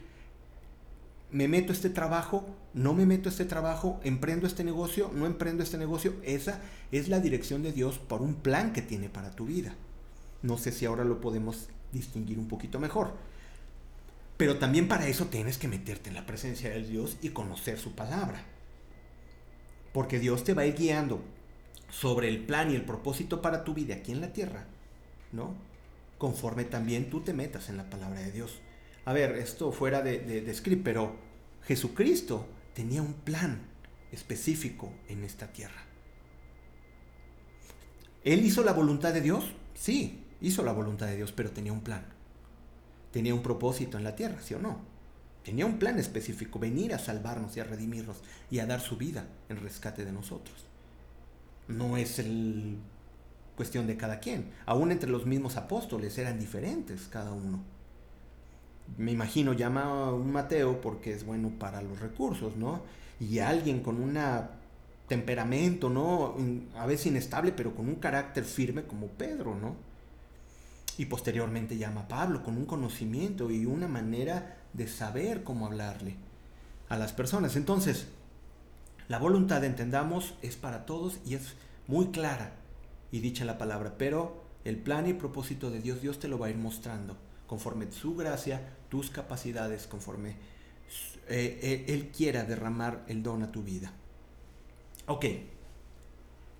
Speaker 1: ¿Me meto a este trabajo? ¿No me meto a este trabajo? ¿Emprendo este negocio? ¿No emprendo este negocio? Esa es la dirección de Dios por un plan que tiene para tu vida. No sé si ahora lo podemos distinguir un poquito mejor. Pero también para eso tienes que meterte en la presencia de Dios y conocer su palabra. Porque Dios te va a ir guiando sobre el plan y el propósito para tu vida aquí en la tierra ¿no? Conforme también tú te metas en la palabra de Dios. A ver, esto fuera de, de, script, pero Jesucristo tenía un plan específico en esta tierra. ¿Él hizo la voluntad de Dios? Sí, hizo la voluntad de Dios, pero tenía un plan. Tenía un propósito en la tierra, ¿sí o no? Tenía un plan específico, venir a salvarnos y a redimirnos y a dar su vida en rescate de nosotros. No es cuestión de cada quien. Aún entre los mismos apóstoles eran diferentes cada uno. Me imagino llama a un Mateo porque es bueno para los recursos, ¿no? Y alguien con un temperamento, ¿no? A veces inestable, pero con un carácter firme como Pedro, ¿no? Y posteriormente llama a Pablo con un conocimiento y una manera de saber cómo hablarle a las personas. Entonces, la voluntad, entendamos, es para todos y es muy clara y dicha la palabra, pero el plan y propósito de Dios, Dios te lo va a ir mostrando conforme su gracia, tus capacidades, conforme eh, eh, Él quiera derramar el don a tu vida. Ok,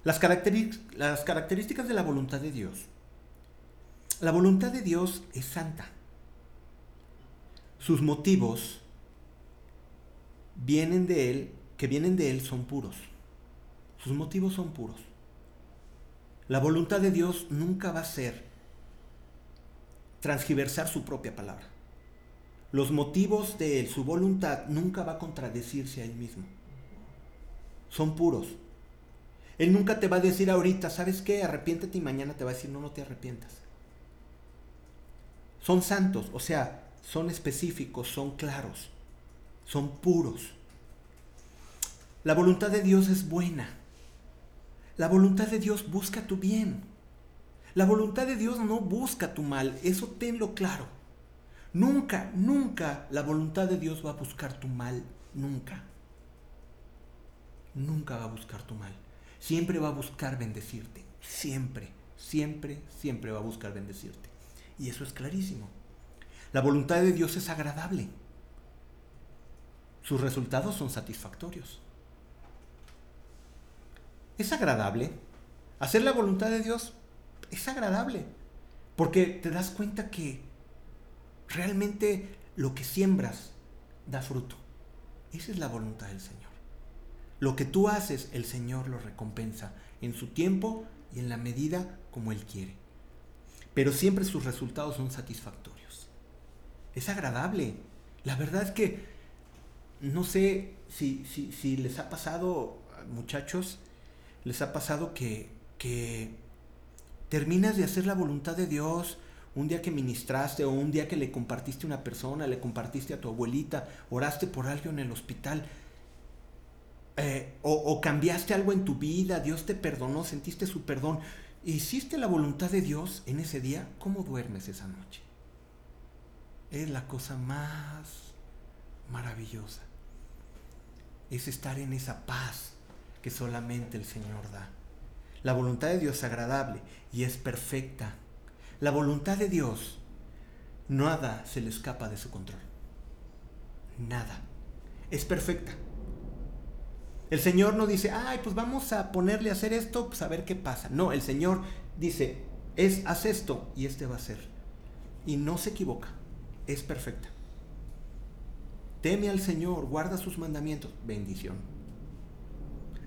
Speaker 1: las, las características de la voluntad de Dios. La voluntad de Dios es santa. Sus motivos vienen de Él, que vienen de Él son puros. Sus motivos son puros. La voluntad de Dios nunca va a ser transgiversar su propia palabra. Los motivos de Él, su voluntad, nunca va a contradecirse a Él mismo. Son puros. Él nunca te va a decir ahorita, ¿sabes qué? Arrepiéntete y mañana te va a decir, no, no te arrepientas. Son santos, o sea, son específicos, son claros, son puros. La voluntad de Dios es buena. La voluntad de Dios busca tu bien. La voluntad de Dios no busca tu mal, eso tenlo claro. Nunca, nunca la voluntad de Dios va a buscar tu mal, nunca. Nunca va a buscar tu mal. Siempre va a buscar bendecirte, siempre, siempre, siempre va a buscar bendecirte. Y eso es clarísimo. La voluntad de Dios es agradable. Sus resultados son satisfactorios. Es agradable. Hacer la voluntad de Dios es agradable. Porque te das cuenta que realmente lo que siembras da fruto. Esa es la voluntad del Señor. Lo que tú haces, el Señor lo recompensa en su tiempo y en la medida como Él quiere. Pero siempre sus resultados son satisfactorios. Es agradable. La verdad es que no sé si, si, les ha pasado, muchachos, les ha pasado que, que terminas de hacer la voluntad de Dios un día que ministraste o un día que le compartiste a una persona, le compartiste a tu abuelita, oraste por alguien en el hospital, eh, o, o, cambiaste algo en tu vida, Dios te perdonó, sentiste su perdón, hiciste la voluntad de Dios en ese día, ¿cómo duermes esa noche? Es la cosa más maravillosa. Es estar en esa paz que solamente el Señor da. La voluntad de Dios es agradable y es perfecta. La voluntad de Dios, nada se le escapa de su control. Nada. Es perfecta. El Señor no dice, ay, pues vamos a ponerle a hacer esto, pues a ver qué pasa. No, el Señor dice, es, haz esto y este va a ser. Y no se equivoca, es perfecta. Teme al Señor, guarda sus mandamientos, bendición.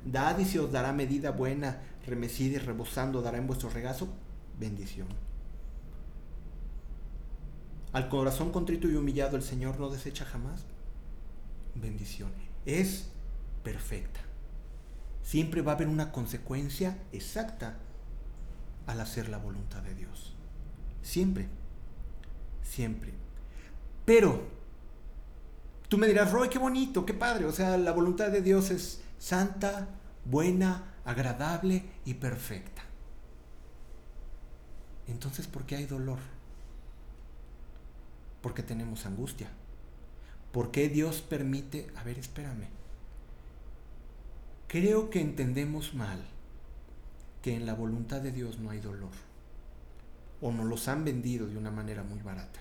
Speaker 1: Dad y se os dará medida buena, remecida y rebosando dará en vuestro regazo bendición. Al corazón contrito y humillado el Señor no desecha jamás bendición. Es perfecta. Siempre va a haber una consecuencia exacta al hacer la voluntad de Dios. Siempre. Siempre. Pero, tú me dirás, Roy, qué bonito, qué padre. O sea, la voluntad de Dios es santa, buena, agradable y perfecta. Entonces, ¿por qué hay dolor? Porque tenemos angustia. ¿Por qué Dios permite... A ver, espérame. Creo que entendemos mal que en la voluntad de Dios no hay dolor. O nos los han vendido de una manera muy barata.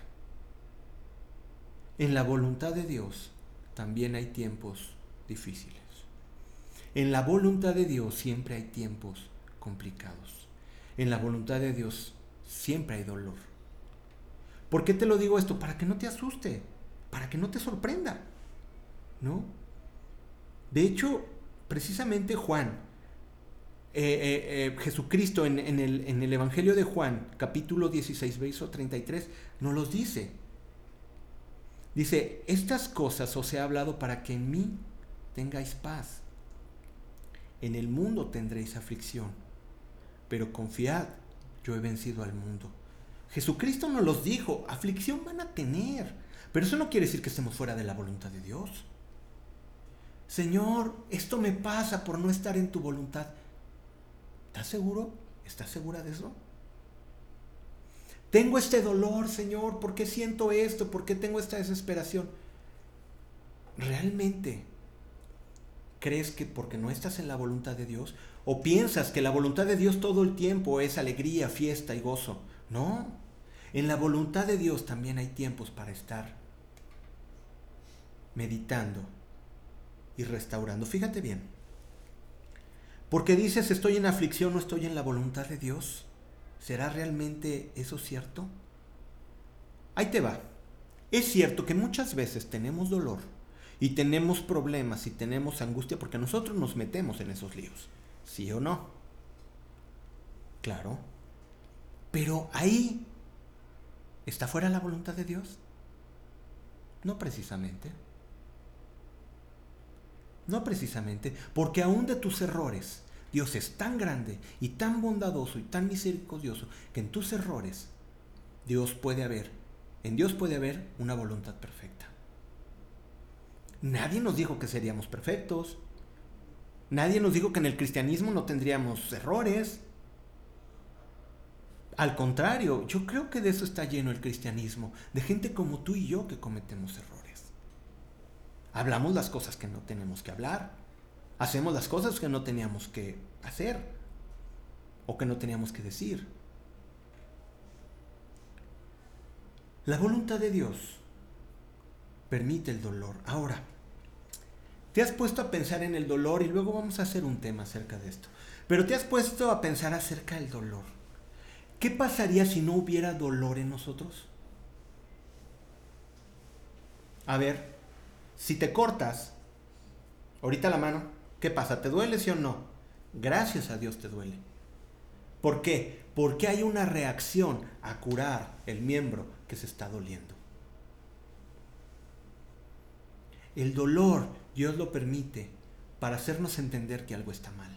Speaker 1: En la voluntad de Dios también hay tiempos difíciles. En la voluntad de Dios siempre hay tiempos complicados. En la voluntad de Dios siempre hay dolor. ¿Por qué te lo digo esto? Para que no te asuste, para que no te sorprenda, ¿no? De hecho, precisamente Juan, eh, eh, eh, Jesucristo en, el, en, el, Evangelio de Juan, capítulo 16, verso 33, nos los dice. Dice, estas cosas os he hablado para que en mí tengáis paz. En el mundo tendréis aflicción, pero confiad, yo he vencido al mundo. Jesucristo nos los dijo, aflicción van a tener, pero eso no quiere decir que estemos fuera de la voluntad de Dios. Señor, esto me pasa por no estar en tu voluntad. ¿Estás seguro? ¿Estás segura de eso? Tengo este dolor, Señor, ¿por qué siento esto? ¿Por qué tengo esta desesperación? ¿Realmente crees que porque no estás en la voluntad de Dios? ¿O piensas que la voluntad de Dios todo el tiempo es alegría, fiesta y gozo? No, en la voluntad de Dios también hay tiempos para estar meditando y restaurando. Fíjate bien, porque dices estoy en aflicción, no estoy en la voluntad de Dios. ¿Será realmente eso cierto? Ahí te va. Es cierto que muchas veces tenemos dolor y tenemos problemas y tenemos angustia porque nosotros nos metemos en esos líos. ¿Sí o no? Claro. Pero ahí está fuera la voluntad de Dios. No precisamente. No precisamente, porque aún de tus errores Dios es tan grande y tan bondadoso y tan misericordioso que en tus errores Dios puede haber, en Dios puede haber una voluntad perfecta. Nadie nos dijo que seríamos perfectos. Nadie nos dijo que en el cristianismo no tendríamos errores. Al contrario, yo creo que de eso está lleno el cristianismo, de gente como tú y yo que cometemos errores. Hablamos las cosas que no tenemos que hablar, hacemos las cosas que no teníamos que hacer o que no teníamos que decir. La voluntad de Dios permite el dolor. Ahora, te has puesto a pensar en el dolor y luego vamos a hacer un tema acerca de esto. Pero te has puesto a pensar acerca del dolor. ¿Qué pasaría si no hubiera dolor en nosotros? A ver, si te cortas ahorita la mano, ¿Qué pasa? ¿Te duele sí o no? Gracias a Dios te duele. ¿Por qué? Porque hay una reacción a curar el miembro que se está doliendo. El dolor Dios lo permite para hacernos entender que algo está mal.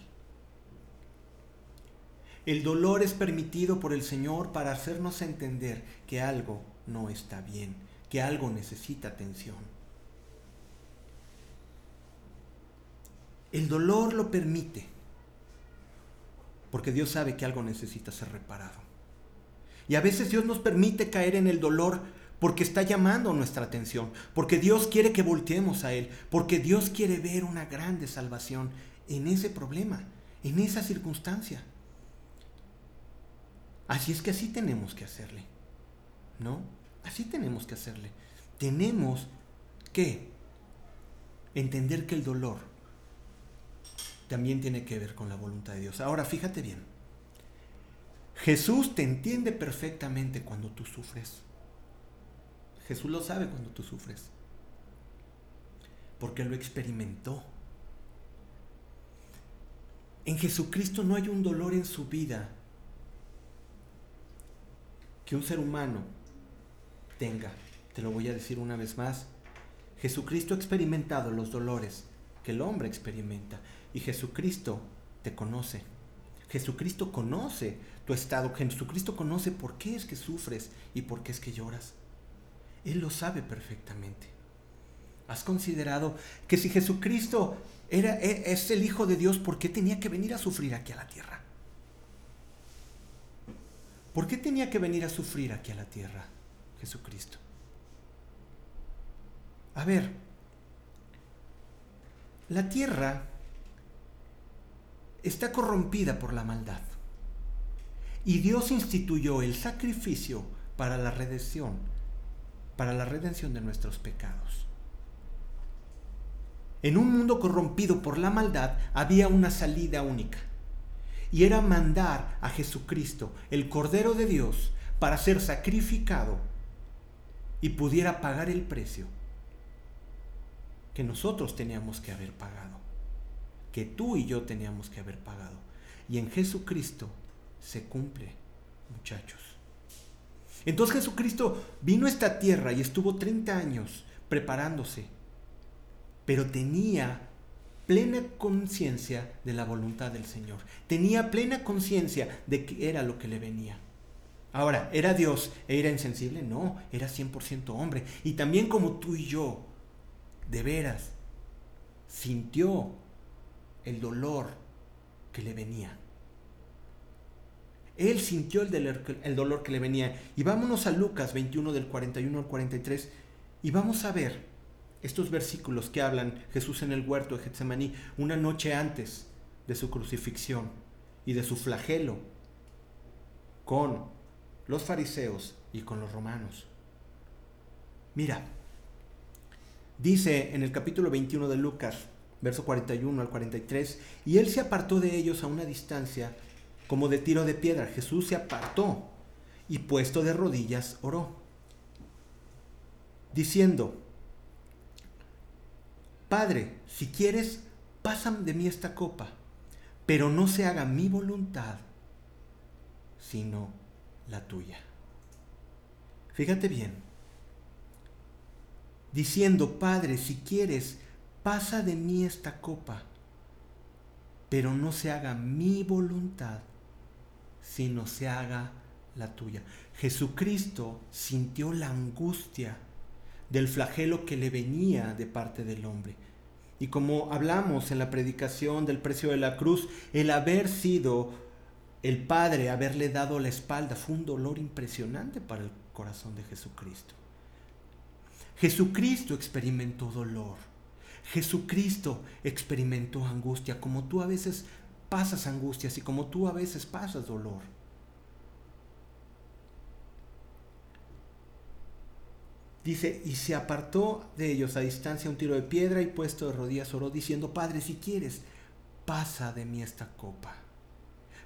Speaker 1: El dolor es permitido por el Señor para hacernos entender que algo no está bien, que algo necesita atención. El dolor lo permite, porque Dios sabe que algo necesita ser reparado. Y a veces Dios nos permite caer en el dolor porque está llamando nuestra atención, porque Dios quiere que volteemos a Él, porque Dios quiere ver una grande salvación en ese problema, en esa circunstancia. Así es que así tenemos que hacerle, ¿no? Así tenemos que hacerle. Tenemos que entender que el dolor también tiene que ver con la voluntad de Dios. Ahora, fíjate bien. Jesús te entiende perfectamente cuando tú sufres. Jesús lo sabe cuando tú sufres. Porque lo experimentó. En Jesucristo no hay un dolor en su vida que un ser humano tenga. Te lo voy a decir una vez más. Jesucristo ha experimentado los dolores que el hombre experimenta. Y Jesucristo te conoce. Jesucristo conoce tu estado. Jesucristo conoce por qué es que sufres y por qué es que lloras. Él lo sabe perfectamente. ¿Has considerado que si Jesucristo era, e, es el Hijo de Dios, ¿por qué tenía que venir a sufrir aquí a la tierra? ¿Por qué tenía que venir a sufrir aquí a la tierra Jesucristo? A ver, la tierra está corrompida por la maldad. Y Dios instituyó el sacrificio para la redención, para la redención de nuestros pecados. En un mundo corrompido por la maldad había una salida única. y era mandar a Jesucristo, el Cordero de Dios, para ser sacrificado y pudiera pagar el precio que nosotros teníamos que haber pagado, que tú y yo teníamos que haber pagado. Y en Jesucristo se cumple, muchachos. Entonces Jesucristo vino a esta tierra y estuvo 30 años preparándose, pero tenía plena conciencia de la voluntad del Señor. Tenía plena conciencia de que era lo que le venía. Ahora, ¿era Dios e era insensible? No, era 100% hombre. Y también como tú y yo, de veras, sintió el dolor que le venía. Él sintió el dolor, que le venía. Y vámonos a Lucas 21 del 41 al 43 y vamos a ver estos versículos que hablan Jesús en el huerto de Getsemaní una noche antes de su crucifixión y de su flagelo con los fariseos y con los romanos. Mira, dice en el capítulo 21 de Lucas, verso 41 al 43, y él se apartó de ellos a una distancia como de tiro de piedra. Jesús se apartó y puesto de rodillas oró, diciendo, Padre, si quieres, pasa de mí esta copa, pero no se haga mi voluntad, sino la tuya. Fíjate bien, diciendo, Padre, si quieres, pasa de mí esta copa, pero no se haga mi voluntad, sino se haga la tuya. Jesucristo sintió la angustia del flagelo que le venía de parte del hombre. Y como hablamos en la predicación del precio de la cruz, el haber sido el Padre, haberle dado la espalda, fue un dolor impresionante para el corazón de Jesucristo. Jesucristo experimentó dolor. Jesucristo experimentó angustia, como tú a veces pasas angustias y como tú a veces pasas dolor. Dice, y se apartó de ellos a distancia un tiro de piedra y puesto de rodillas oró diciendo, Padre, si quieres, pasa de mí esta copa.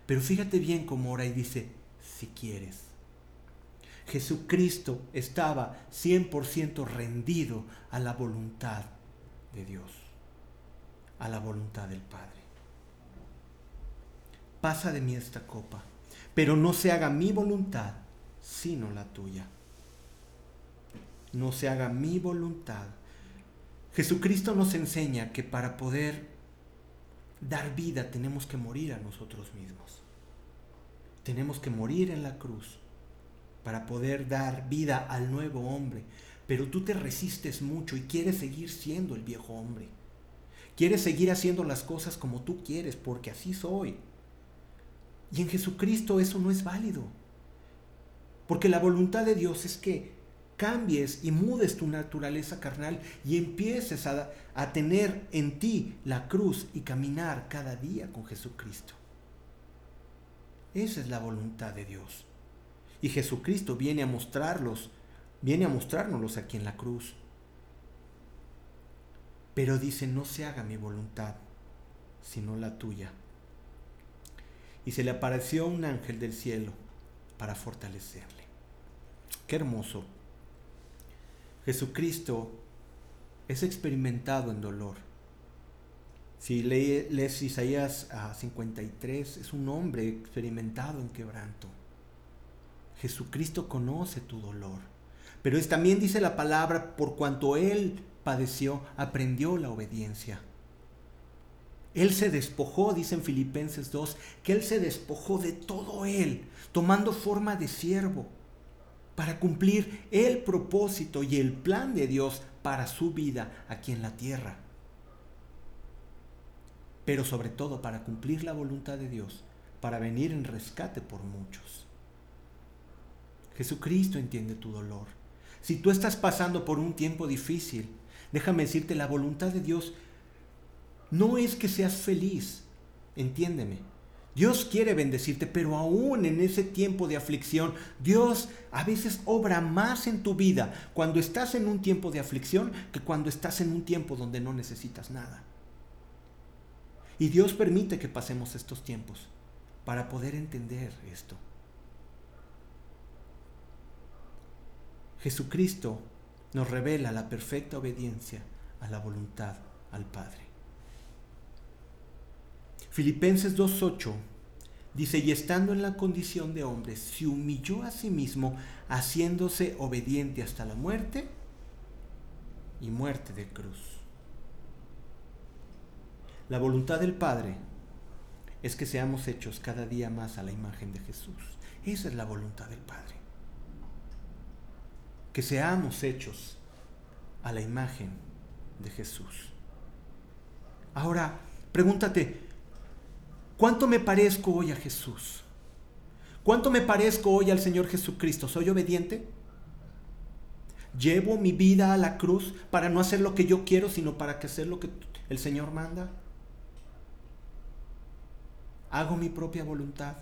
Speaker 1: Pero fíjate bien cómo ora y dice, si quieres. Jesucristo estaba 100% rendido a la voluntad de Dios, a la voluntad del Padre. Pasa de mí esta copa, pero no se haga mi voluntad, sino la tuya no se haga mi voluntad. Jesucristo nos enseña que para poder dar vida tenemos que morir a nosotros mismos. Tenemos que morir en la cruz para poder dar vida al nuevo hombre. Pero tú te resistes mucho y quieres seguir siendo el viejo hombre. Quieres seguir haciendo las cosas como tú quieres, porque así soy. Y en Jesucristo eso no es válido. Porque la voluntad de Dios es que cambies y mudes tu naturaleza carnal y empieces a, a, tener en ti la cruz y caminar cada día con Jesucristo. Esa es la voluntad de Dios. Y Jesucristo viene a mostrarlos, viene a mostrárnoslos aquí en la cruz. Pero dice, no se haga mi voluntad, sino la tuya. Y se le apareció un ángel del cielo para fortalecerle. Qué hermoso Jesucristo es experimentado en dolor. Si lees Isaías 53, es un hombre experimentado en quebranto. Jesucristo conoce tu dolor. Pero es, también dice la palabra, por cuanto Él padeció, aprendió la obediencia. Él se despojó, dice en Filipenses 2, que Él se despojó de todo Él, tomando forma de siervo para cumplir el propósito y el plan de Dios para su vida aquí en la tierra. Pero sobre todo para cumplir la voluntad de Dios, para venir en rescate por muchos. Jesucristo entiende tu dolor. Si tú estás pasando por un tiempo difícil, déjame decirte, la voluntad de Dios no es que seas feliz, entiéndeme. Dios quiere bendecirte, pero aún en ese tiempo de aflicción, Dios a veces obra más en tu vida cuando estás en un tiempo de aflicción que cuando estás en un tiempo donde no necesitas nada. Y Dios permite que pasemos estos tiempos para poder entender esto. Jesucristo nos revela la perfecta obediencia a la voluntad al Padre. Filipenses 2.8 dice, y estando en la condición de hombre, se humilló a sí mismo, haciéndose obediente hasta la muerte y muerte de cruz. La voluntad del Padre es que seamos hechos cada día más a la imagen de Jesús. Esa es la voluntad del Padre. Que seamos hechos a la imagen de Jesús. Ahora, pregúntate, ¿cuánto me parezco hoy a Jesús? ¿Cuánto me parezco hoy al Señor Jesucristo? ¿Soy obediente? ¿Llevo mi vida a la cruz para no hacer lo que yo quiero, sino para hacer lo que el Señor manda? ¿Hago mi propia voluntad?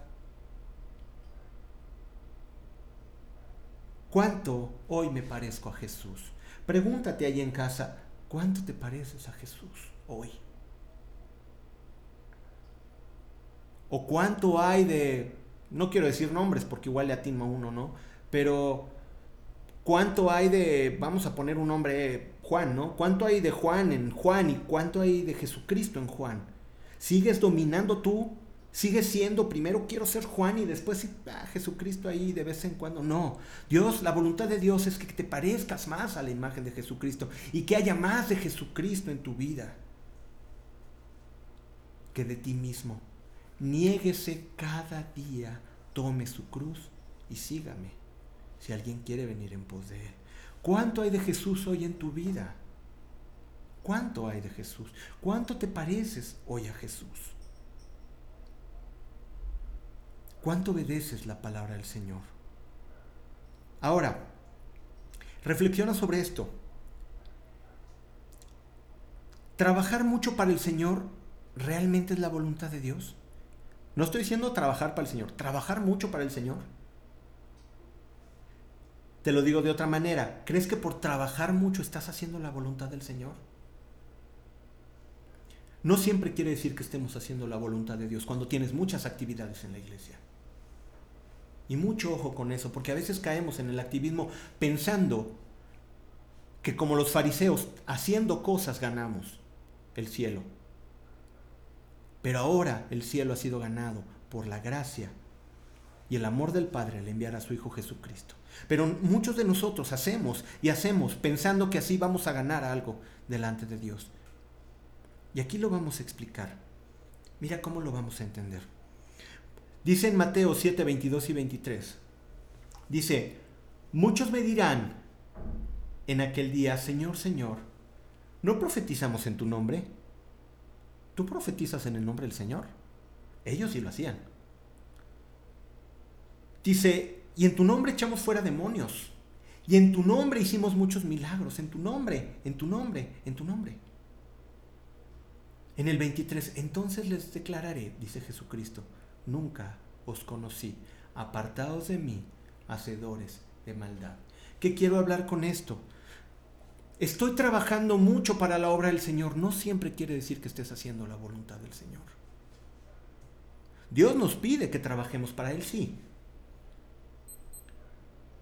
Speaker 1: ¿Cuánto hoy me parezco a Jesús? Pregúntate ahí en casa, ¿cuánto te pareces a Jesús hoy? ¿O cuánto hay de, no quiero decir nombres porque igual le atino a uno, ¿no? Pero ¿cuánto hay de, vamos a poner un nombre, Juan, ¿no? ¿Cuánto hay de Juan en Juan y cuánto hay de Jesucristo en Juan? ¿Sigues dominando tú Sigue siendo, primero quiero ser Juan y después ah, Jesucristo ahí de vez en cuando. No, Dios, la voluntad de Dios es que te parezcas más a la imagen de Jesucristo y que haya más de Jesucristo en tu vida que de ti mismo. Niéguese cada día, tome su cruz y sígame si alguien quiere venir en pos de él. ¿Cuánto hay de Jesús hoy en tu vida? ¿Cuánto hay de Jesús? ¿Cuánto te pareces hoy a Jesús? ¿Cuánto obedeces la palabra del Señor? Ahora, reflexiona sobre esto. ¿Trabajar mucho para el Señor realmente es la voluntad de Dios? No estoy diciendo trabajar para el Señor, trabajar mucho para el Señor. Te lo digo de otra manera, ¿crees que por trabajar mucho estás haciendo la voluntad del Señor? No siempre quiere decir que estemos haciendo la voluntad de Dios cuando tienes muchas actividades en la iglesia. Y mucho ojo con eso, porque a veces caemos en el activismo pensando que como los fariseos, haciendo cosas ganamos el cielo. Pero ahora el cielo ha sido ganado por la gracia y el amor del Padre al enviar a su Hijo Jesucristo. Pero muchos de nosotros hacemos y hacemos pensando que así vamos a ganar algo delante de Dios. Y aquí lo vamos a explicar. Mira cómo lo vamos a entender. Dice en Mateo 7, 22 y 23. Dice, muchos me dirán en aquel día, Señor, Señor, ¿no profetizamos en tu nombre? ¿Tú profetizas en el nombre del Señor? Ellos sí lo hacían. Dice, y en tu nombre echamos fuera demonios. Y en tu nombre hicimos muchos milagros. En tu nombre, en tu nombre, en tu nombre. En el 23, entonces les declararé, dice Jesucristo, nunca os conocí, apartados de mí, hacedores de maldad. ¿Qué quiero hablar con esto? Estoy trabajando mucho para la obra del Señor. No siempre quiere decir que estés haciendo la voluntad del Señor. Dios nos pide que trabajemos para Él, sí.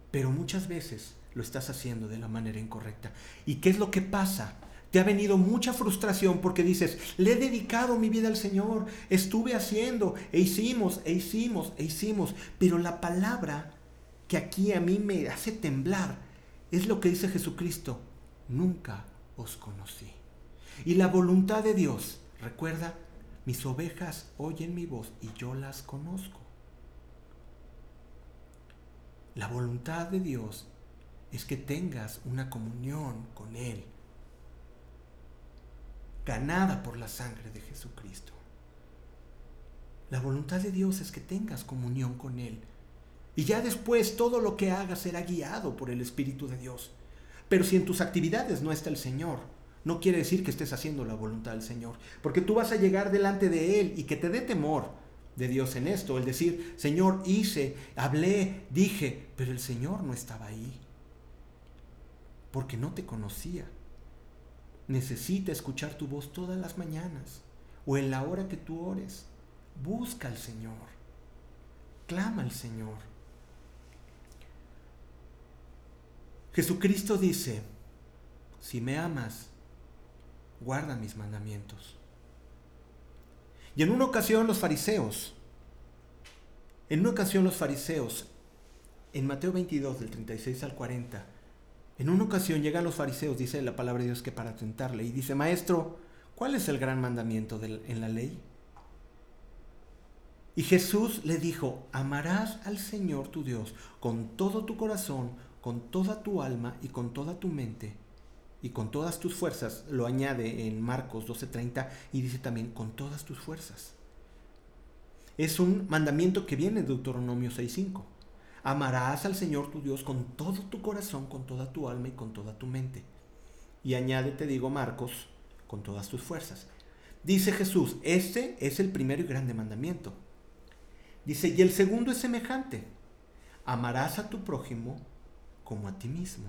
Speaker 1: Pero muchas veces lo estás haciendo de la manera incorrecta. ¿Y qué es lo que pasa? Te ha venido mucha frustración porque dices, le he dedicado mi vida al Señor, estuve haciendo, e hicimos, e hicimos, e hicimos. Pero la palabra que aquí a mí me hace temblar es lo que dice Jesucristo, nunca os conocí. Y la voluntad de Dios, recuerda, mis ovejas oyen mi voz y yo las conozco. La voluntad de Dios es que tengas una comunión con Él ganada por la sangre de Jesucristo. La voluntad de Dios es que tengas comunión con Él. Y ya después todo lo que hagas será guiado por el Espíritu de Dios. Pero si en tus actividades no está el Señor, no quiere decir que estés haciendo la voluntad del Señor. Porque tú vas a llegar delante de Él y que te dé temor de Dios en esto. El decir, Señor, hice, hablé, dije, pero el Señor no estaba ahí. Porque no te conocía necesita escuchar tu voz todas las mañanas o en la hora que tú ores. Busca al Señor. Clama al Señor. Jesucristo dice, si me amas, guarda mis mandamientos. Y en una ocasión los fariseos, en una ocasión los fariseos, en Mateo 22, del 36 al 40, en una ocasión llegan los fariseos, dice la palabra de Dios, que para tentarle, y dice, Maestro, ¿cuál es el gran mandamiento en la ley? Y Jesús le dijo, amarás al Señor tu Dios con todo tu corazón, con toda tu alma y con toda tu mente y con todas tus fuerzas. Lo añade en Marcos 12:30 y dice también con todas tus fuerzas. Es un mandamiento que viene de Deuteronomio 6:5. Amarás al Señor tu Dios con todo tu corazón, con toda tu alma y con toda tu mente. Y añade, te digo, Marcos, con todas tus fuerzas. Dice Jesús, este es el primero y grande mandamiento. Dice, y el segundo es semejante. Amarás a tu prójimo como a ti mismo.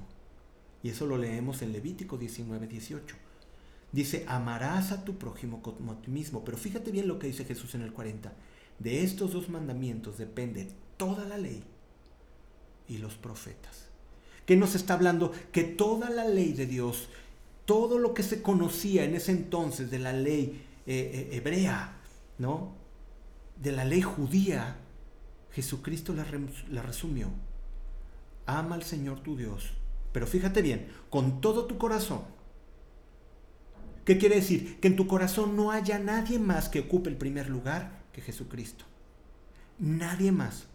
Speaker 1: Y eso lo leemos en Levítico 19, 18. Dice, amarás a tu prójimo como a ti mismo. Pero fíjate bien lo que dice Jesús en el 40. De estos dos mandamientos depende toda la ley y los profetas. ¿Qué nos está hablando? Que toda la ley de Dios, todo lo que se conocía en ese entonces de la ley eh, eh, hebrea, ¿no? De la ley judía, Jesucristo la, la resumió. Ama al Señor tu Dios, pero fíjate bien, con todo tu corazón. ¿Qué quiere decir? Que en tu corazón no haya nadie más que ocupe el primer lugar que Jesucristo. Nadie más.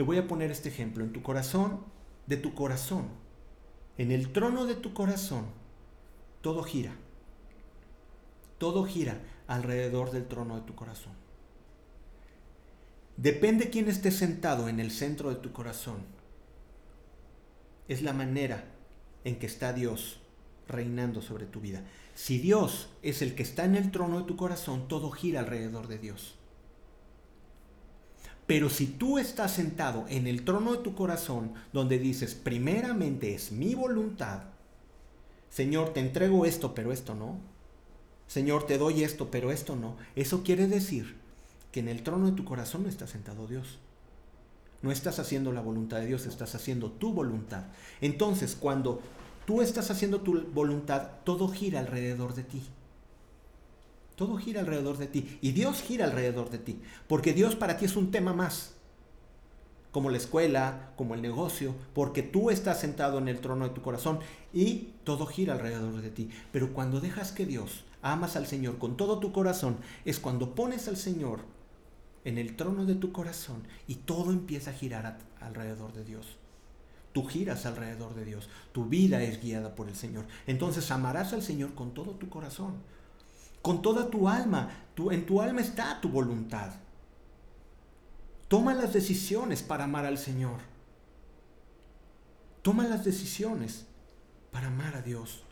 Speaker 1: Te voy a poner este ejemplo. En tu corazón, de tu corazón, en el trono de tu corazón, todo gira. Todo gira alrededor del trono de tu corazón. Depende quién esté sentado en el centro de tu corazón. Es la manera en que está Dios reinando sobre tu vida. Si Dios es el que está en el trono de tu corazón, todo gira alrededor de Dios. Pero si tú estás sentado en el trono de tu corazón, donde dices, primeramente es mi voluntad, Señor, te entrego esto, pero esto no. Señor, te doy esto, pero esto no. Eso quiere decir que en el trono de tu corazón no está sentado Dios. No estás haciendo la voluntad de Dios, estás haciendo tu voluntad. Entonces, cuando tú estás haciendo tu voluntad, todo gira alrededor de ti. Todo gira alrededor de ti. Y Dios gira alrededor de ti. Porque Dios para ti es un tema más. Como la escuela, como el negocio. Porque tú estás sentado en el trono de tu corazón y todo gira alrededor de ti. Pero cuando dejas que Dios, amas al Señor con todo tu corazón, es cuando pones al Señor en el trono de tu corazón y todo empieza a girar alrededor de Dios. Tú giras alrededor de Dios. Tu vida es guiada por el Señor. Entonces amarás al Señor con todo tu corazón con toda tu alma. en tu alma está tu voluntad. Toma las decisiones para amar al Señor. Toma las decisiones para amar a Dios.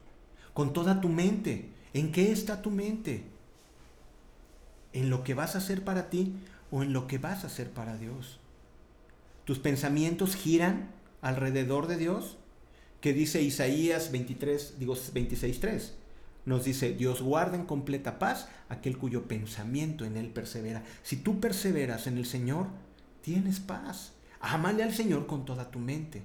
Speaker 1: Con toda tu mente. ¿En qué está tu mente? ¿En lo que vas a hacer para ti o en lo que vas a hacer para Dios? ¿Tus pensamientos giran alrededor de Dios? Que dice Isaías 23, digo 26.3 nos dice, Dios guarda en completa paz aquel cuyo pensamiento en Él persevera. Si tú perseveras en el Señor, tienes paz. Amale al Señor con toda tu mente.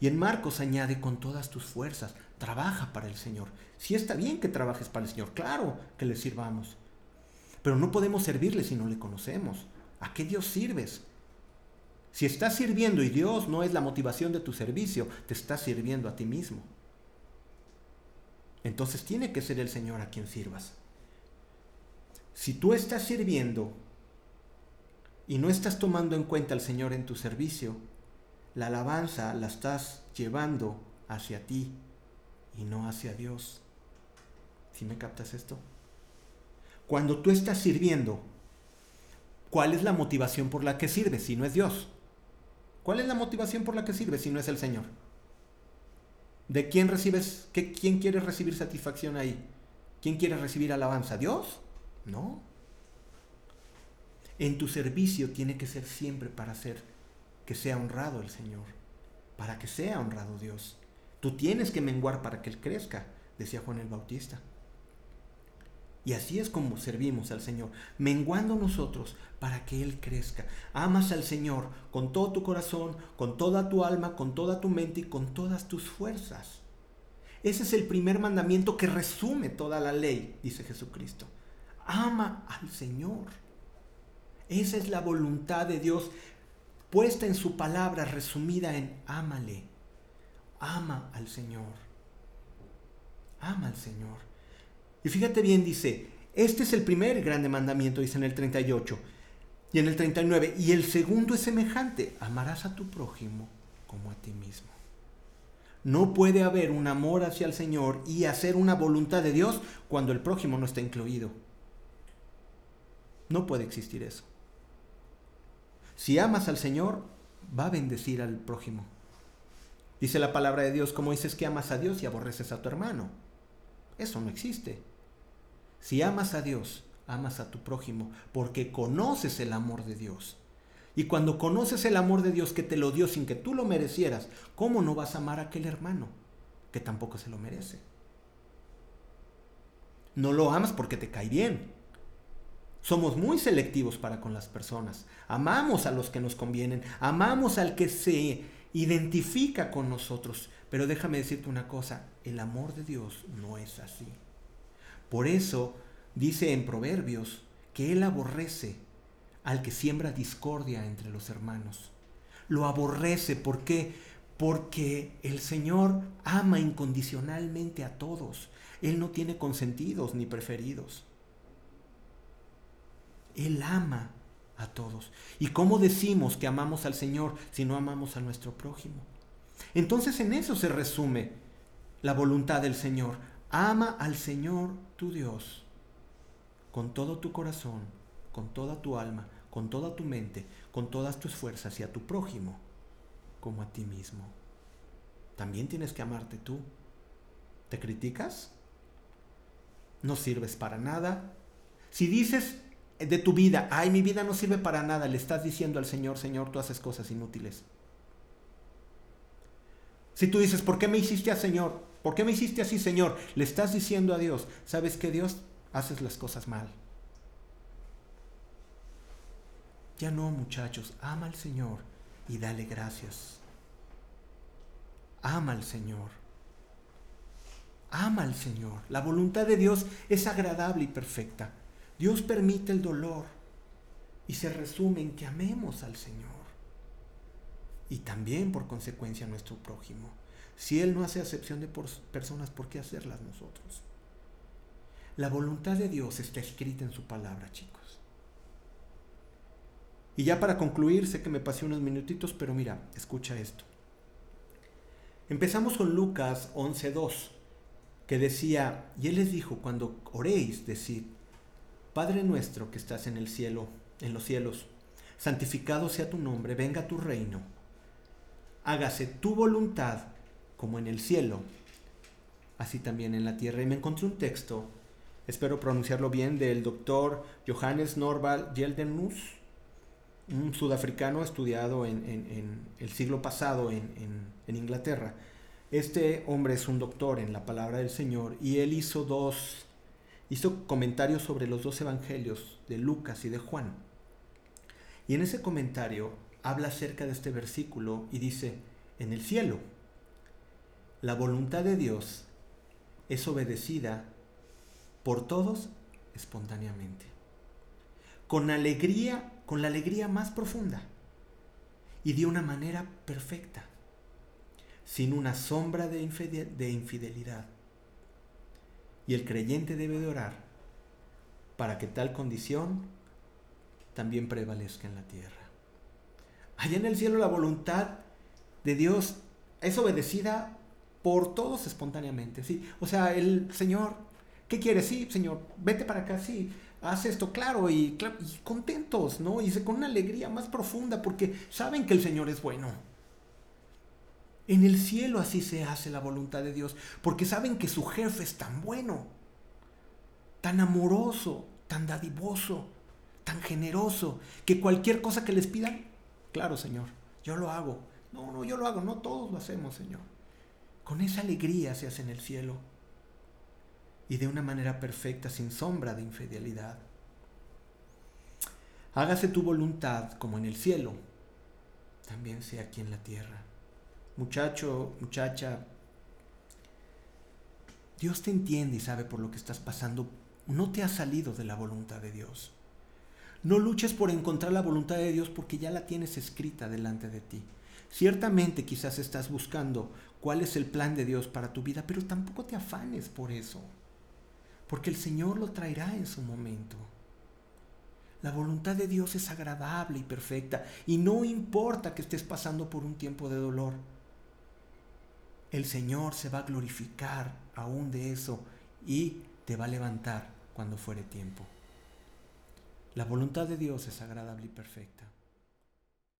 Speaker 1: Y en Marcos añade con todas tus fuerzas, trabaja para el Señor. Si está bien que trabajes para el Señor, claro que le sirvamos. Pero no podemos servirle si no le conocemos. ¿A qué Dios sirves? Si estás sirviendo y Dios no es la motivación de tu servicio, te estás sirviendo a ti mismo entonces tiene que ser el Señor a quien sirvas. Si tú estás sirviendo y no estás tomando en cuenta al Señor en tu servicio, la alabanza la estás llevando hacia ti y no hacia Dios. ¿Sí me captas esto? Cuando tú estás sirviendo, ¿cuál es la motivación por la que sirves si no es Dios? ¿Cuál es la motivación por la que sirves si no es el Señor? ¿De quién recibes, qué, quién quiere recibir satisfacción ahí? ¿Quién quiere recibir alabanza? ¿Dios? No. En tu servicio tiene que ser siempre para hacer que sea honrado el Señor, para que sea honrado Dios. Tú tienes que menguar para que Él crezca, decía Juan el Bautista. Y así es como servimos al Señor, menguando nosotros para que Él crezca. Amas al Señor con todo tu corazón, con toda tu alma, con toda tu mente y con todas tus fuerzas. Ese es el primer mandamiento que resume toda la ley, dice Jesucristo. Ama al Señor. Esa es la voluntad de Dios puesta en su palabra, resumida en ámale. Ama al Señor. Ama al Señor. Y fíjate bien, dice, este es el primer grande mandamiento, dice en el 38 y en el 39. Y el segundo es semejante, amarás a tu prójimo como a ti mismo. No puede haber un amor hacia el Señor y hacer una voluntad de Dios cuando el prójimo no está incluido. No puede existir eso. Si amas al Señor, va a bendecir al prójimo. Dice la palabra de Dios, como dices que amas a Dios y aborreces a tu hermano. Eso no existe. Si amas a Dios, amas a tu prójimo, porque conoces el amor de Dios. Y cuando conoces el amor de Dios que te lo dio sin que tú lo merecieras, ¿cómo no vas a amar a aquel hermano que tampoco se lo merece? No lo amas porque te cae bien. Somos muy selectivos para con las personas. Amamos a los que nos convienen, amamos al que se identifica con nosotros. Pero déjame decirte una cosa, el amor de Dios no es así. Por eso dice en Proverbios que Él aborrece al que siembra discordia entre los hermanos. Lo aborrece, ¿por qué? Porque el Señor ama incondicionalmente a todos. Él no tiene consentidos ni preferidos. Él ama a todos. ¿Y cómo decimos que amamos al Señor si no amamos a nuestro prójimo? Entonces en eso se resume la voluntad del Señor. Ama al Señor tu Dios con todo tu corazón, con toda tu alma, con toda tu mente, con todas tus fuerzas y a tu prójimo como a ti mismo. También tienes que amarte tú. ¿Te criticas? No sirves para nada. Si dices de tu vida, ay, mi vida no sirve para nada, le estás diciendo al Señor, Señor, tú haces cosas inútiles. Si tú dices, ¿por qué me hiciste así, Señor? ¿Por qué me hiciste así, Señor? Le estás diciendo a Dios, ¿sabes que Dios haces las cosas mal. Ya no, muchachos, ama al Señor y dale gracias. Ama al Señor. Ama al Señor. La voluntad de Dios es agradable y perfecta. Dios permite el dolor y se resume en que amemos al Señor. Y también por consecuencia a nuestro prójimo. Si Él no hace acepción de personas, ¿por qué hacerlas nosotros? La voluntad de Dios está escrita en su palabra, chicos. Y ya para concluir, sé que me pasé unos minutitos, pero mira, escucha esto. Empezamos con Lucas 11.2, que decía, y él les dijo, cuando oréis, decid, Padre nuestro que estás en el cielo, en los cielos, santificado sea tu nombre, venga tu reino, hágase tu voluntad como en el cielo, así también en la tierra. Y me encontré un texto espero pronunciarlo bien, del doctor Johannes Norval Geldenus, un sudafricano estudiado en, el siglo pasado en, en, Inglaterra. Este hombre es un doctor en la palabra del Señor y él hizo dos, hizo comentarios sobre los dos evangelios de Lucas y de Juan. Y en ese comentario habla acerca de este versículo y dice, en el cielo, la voluntad de Dios es obedecida por todos espontáneamente, con alegría, con la alegría más profunda y de una manera perfecta, sin una sombra de, infidelidad. Y el creyente debe de orar para que tal condición también prevalezca en la tierra. Allá en el cielo la voluntad de Dios es obedecida por todos espontáneamente, ¿sí? O sea, el Señor ¿Qué quieres? Sí, Señor, vete para acá, sí, haz esto, claro, y, contentos, ¿no? Y con una alegría más profunda porque saben que el Señor es bueno. En el cielo así se hace la voluntad de Dios, porque saben que su jefe es tan bueno, tan amoroso, tan dadivoso, tan generoso, que cualquier cosa que les pidan, claro, Señor, yo lo hago. No, no, yo lo hago, no todos lo hacemos, Señor. Con esa alegría se hace en el cielo. y de una manera perfecta, sin sombra de infidelidad. Hágase tu voluntad como en el cielo, también sea aquí en la tierra. Muchacho, muchacha, Dios te entiende y sabe por lo que estás pasando. No te ha salido de la voluntad de Dios. No luches por encontrar la voluntad de Dios porque ya la tienes escrita delante de ti. Ciertamente quizás estás buscando cuál es el plan de Dios para tu vida, pero tampoco te afanes por eso, porque el Señor lo traerá en su momento. La voluntad de Dios es agradable y perfecta y no importa que estés pasando por un tiempo de dolor. El Señor se va a glorificar aún de eso y te va a levantar cuando fuere tiempo. La voluntad de Dios es agradable y perfecta.